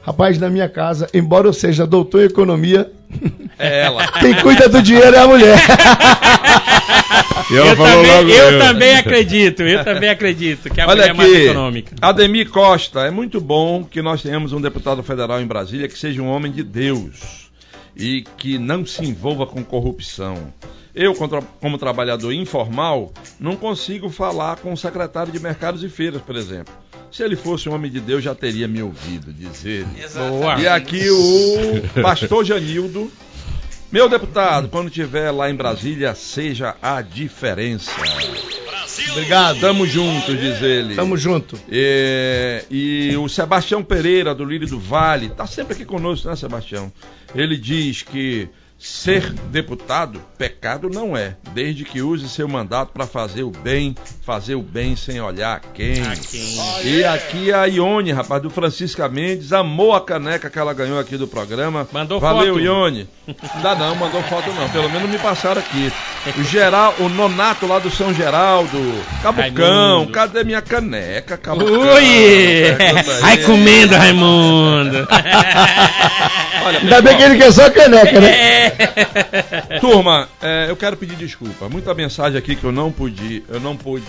Rapaz, na minha casa, embora eu seja doutor em economia, É ela. quem cuida do dinheiro é a mulher. Eu também, logo. eu também acredito, eu também acredito que a Olha mulher é mais aqui, econômica. Ademir Costa, é muito bom que nós tenhamos um deputado federal em Brasília que seja um homem de Deus e que não se envolva com corrupção. Eu, como trabalhador informal, não consigo falar com o secretário de Mercados e Feiras, por exemplo. Se ele fosse um homem de Deus, já teria me ouvido dizer. Boa. E aqui o pastor Janildo Meu deputado, quando estiver lá em Brasília, seja a diferença. Obrigado. Tamo juntos, diz ele. Tamo junto. É, e o Sebastião Pereira, do Lírio do Vale, tá sempre aqui conosco, né, Sebastião? Ele diz que Ser deputado, pecado não é, desde que use seu mandato para fazer o bem, fazer o bem sem olhar quem. quem. E aqui a Ione, rapaz, do Francisca Mendes, amou a caneca que ela ganhou aqui do programa. Mandou Valeu, foto. Ione. Ainda não, mandou foto não, pelo menos me passaram aqui. O geral, o Nonato lá do São Geraldo, Cabucão, Raimundo. cadê minha caneca, Cabucão? Ui! Vai comendo, Raimundo! Olha, Ainda bem que ele quer só a caneca, né? É. Turma, é, eu quero pedir desculpa. Muita mensagem aqui que eu não pude, eu não pude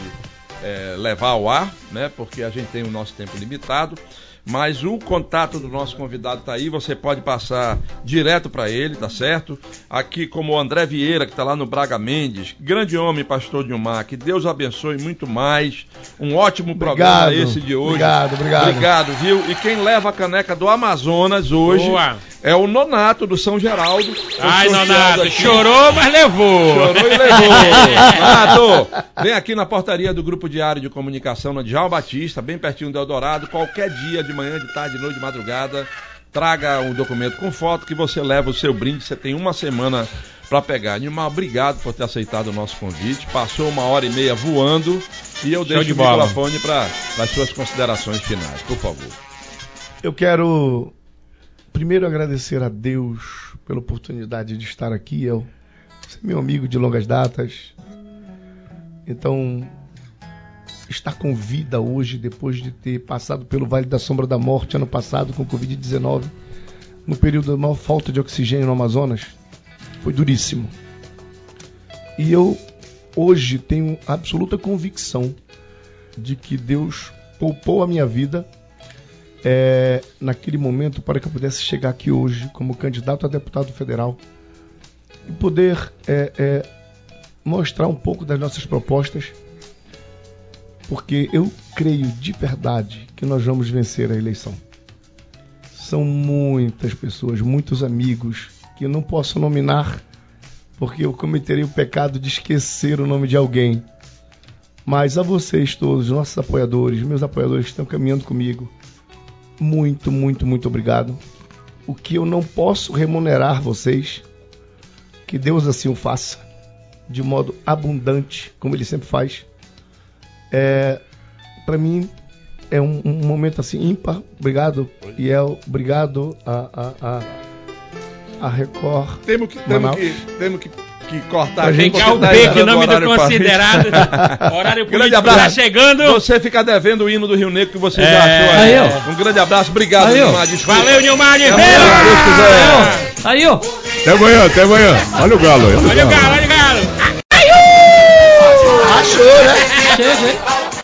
é, levar ao ar, né? Porque a gente tem o nosso tempo limitado. Mas o contato do nosso convidado tá aí, você pode passar direto para ele, tá certo? Aqui como o André Vieira, que tá lá no Braga Mendes, grande homem, pastor Dilmar, que Deus abençoe muito mais. Um ótimo programa Obrigado. esse de hoje. Obrigado, obrigado. Obrigado, viu? E quem leva a caneca do Amazonas hoje Boa. é o Nonato do São Geraldo. Ai, Nonato, aqui. chorou, mas levou. Chorou e levou. Nato, vem aqui na portaria do Grupo Diário de Comunicação, na Djalma Batista, bem pertinho do Eldorado, qualquer dia, de manhã, de tarde, de noite, de madrugada. Traga um documento com foto que você leva o seu brinde. Você tem uma semana para pegar. Nilmar, obrigado por ter aceitado o nosso convite. Passou uma hora e meia voando e eu deixo de o microfone para as suas considerações finais, por favor. Eu quero primeiro agradecer a Deus pela oportunidade de estar aqui. Eu, você é meu amigo de longas datas. Então, estar com vida hoje, depois de ter passado pelo Vale da Sombra da Morte ano passado com Covid-19, no período da maior falta de oxigênio no Amazonas, foi duríssimo. E eu hoje tenho absoluta convicção de que Deus poupou a minha vida é, naquele momento para que eu pudesse chegar aqui hoje como candidato a deputado federal e poder é, é, mostrar um pouco das nossas propostas, porque eu creio de verdade que nós vamos vencer a eleição. São muitas pessoas, muitos amigos que eu não posso nominar porque eu cometeria o pecado de esquecer o nome de alguém. Mas a vocês todos, nossos apoiadores, meus apoiadores que estão caminhando comigo, muito, muito, muito obrigado. O que eu não posso remunerar vocês, que Deus assim o faça, de modo abundante, como Ele sempre faz. É, para mim é um, um momento assim ímpar. Obrigado, Iel. Obrigado a, a, a, a Record. Temos que, temos que, temos que, que cortar cá o tá B, que do horário pra considerado. Horário Grande tá abraço. chegando. Você fica devendo o hino do Rio Negro que você É. já achou Aí, aí. ó. Um grande abraço, obrigado, Aí. Desculpa. Valeu, Nilmar de Deus. Aí, ó. Até amanhã, até amanhã. Olha o galo aí. Olha o galo, olha o galo. Achou, né? شیخ ہے۔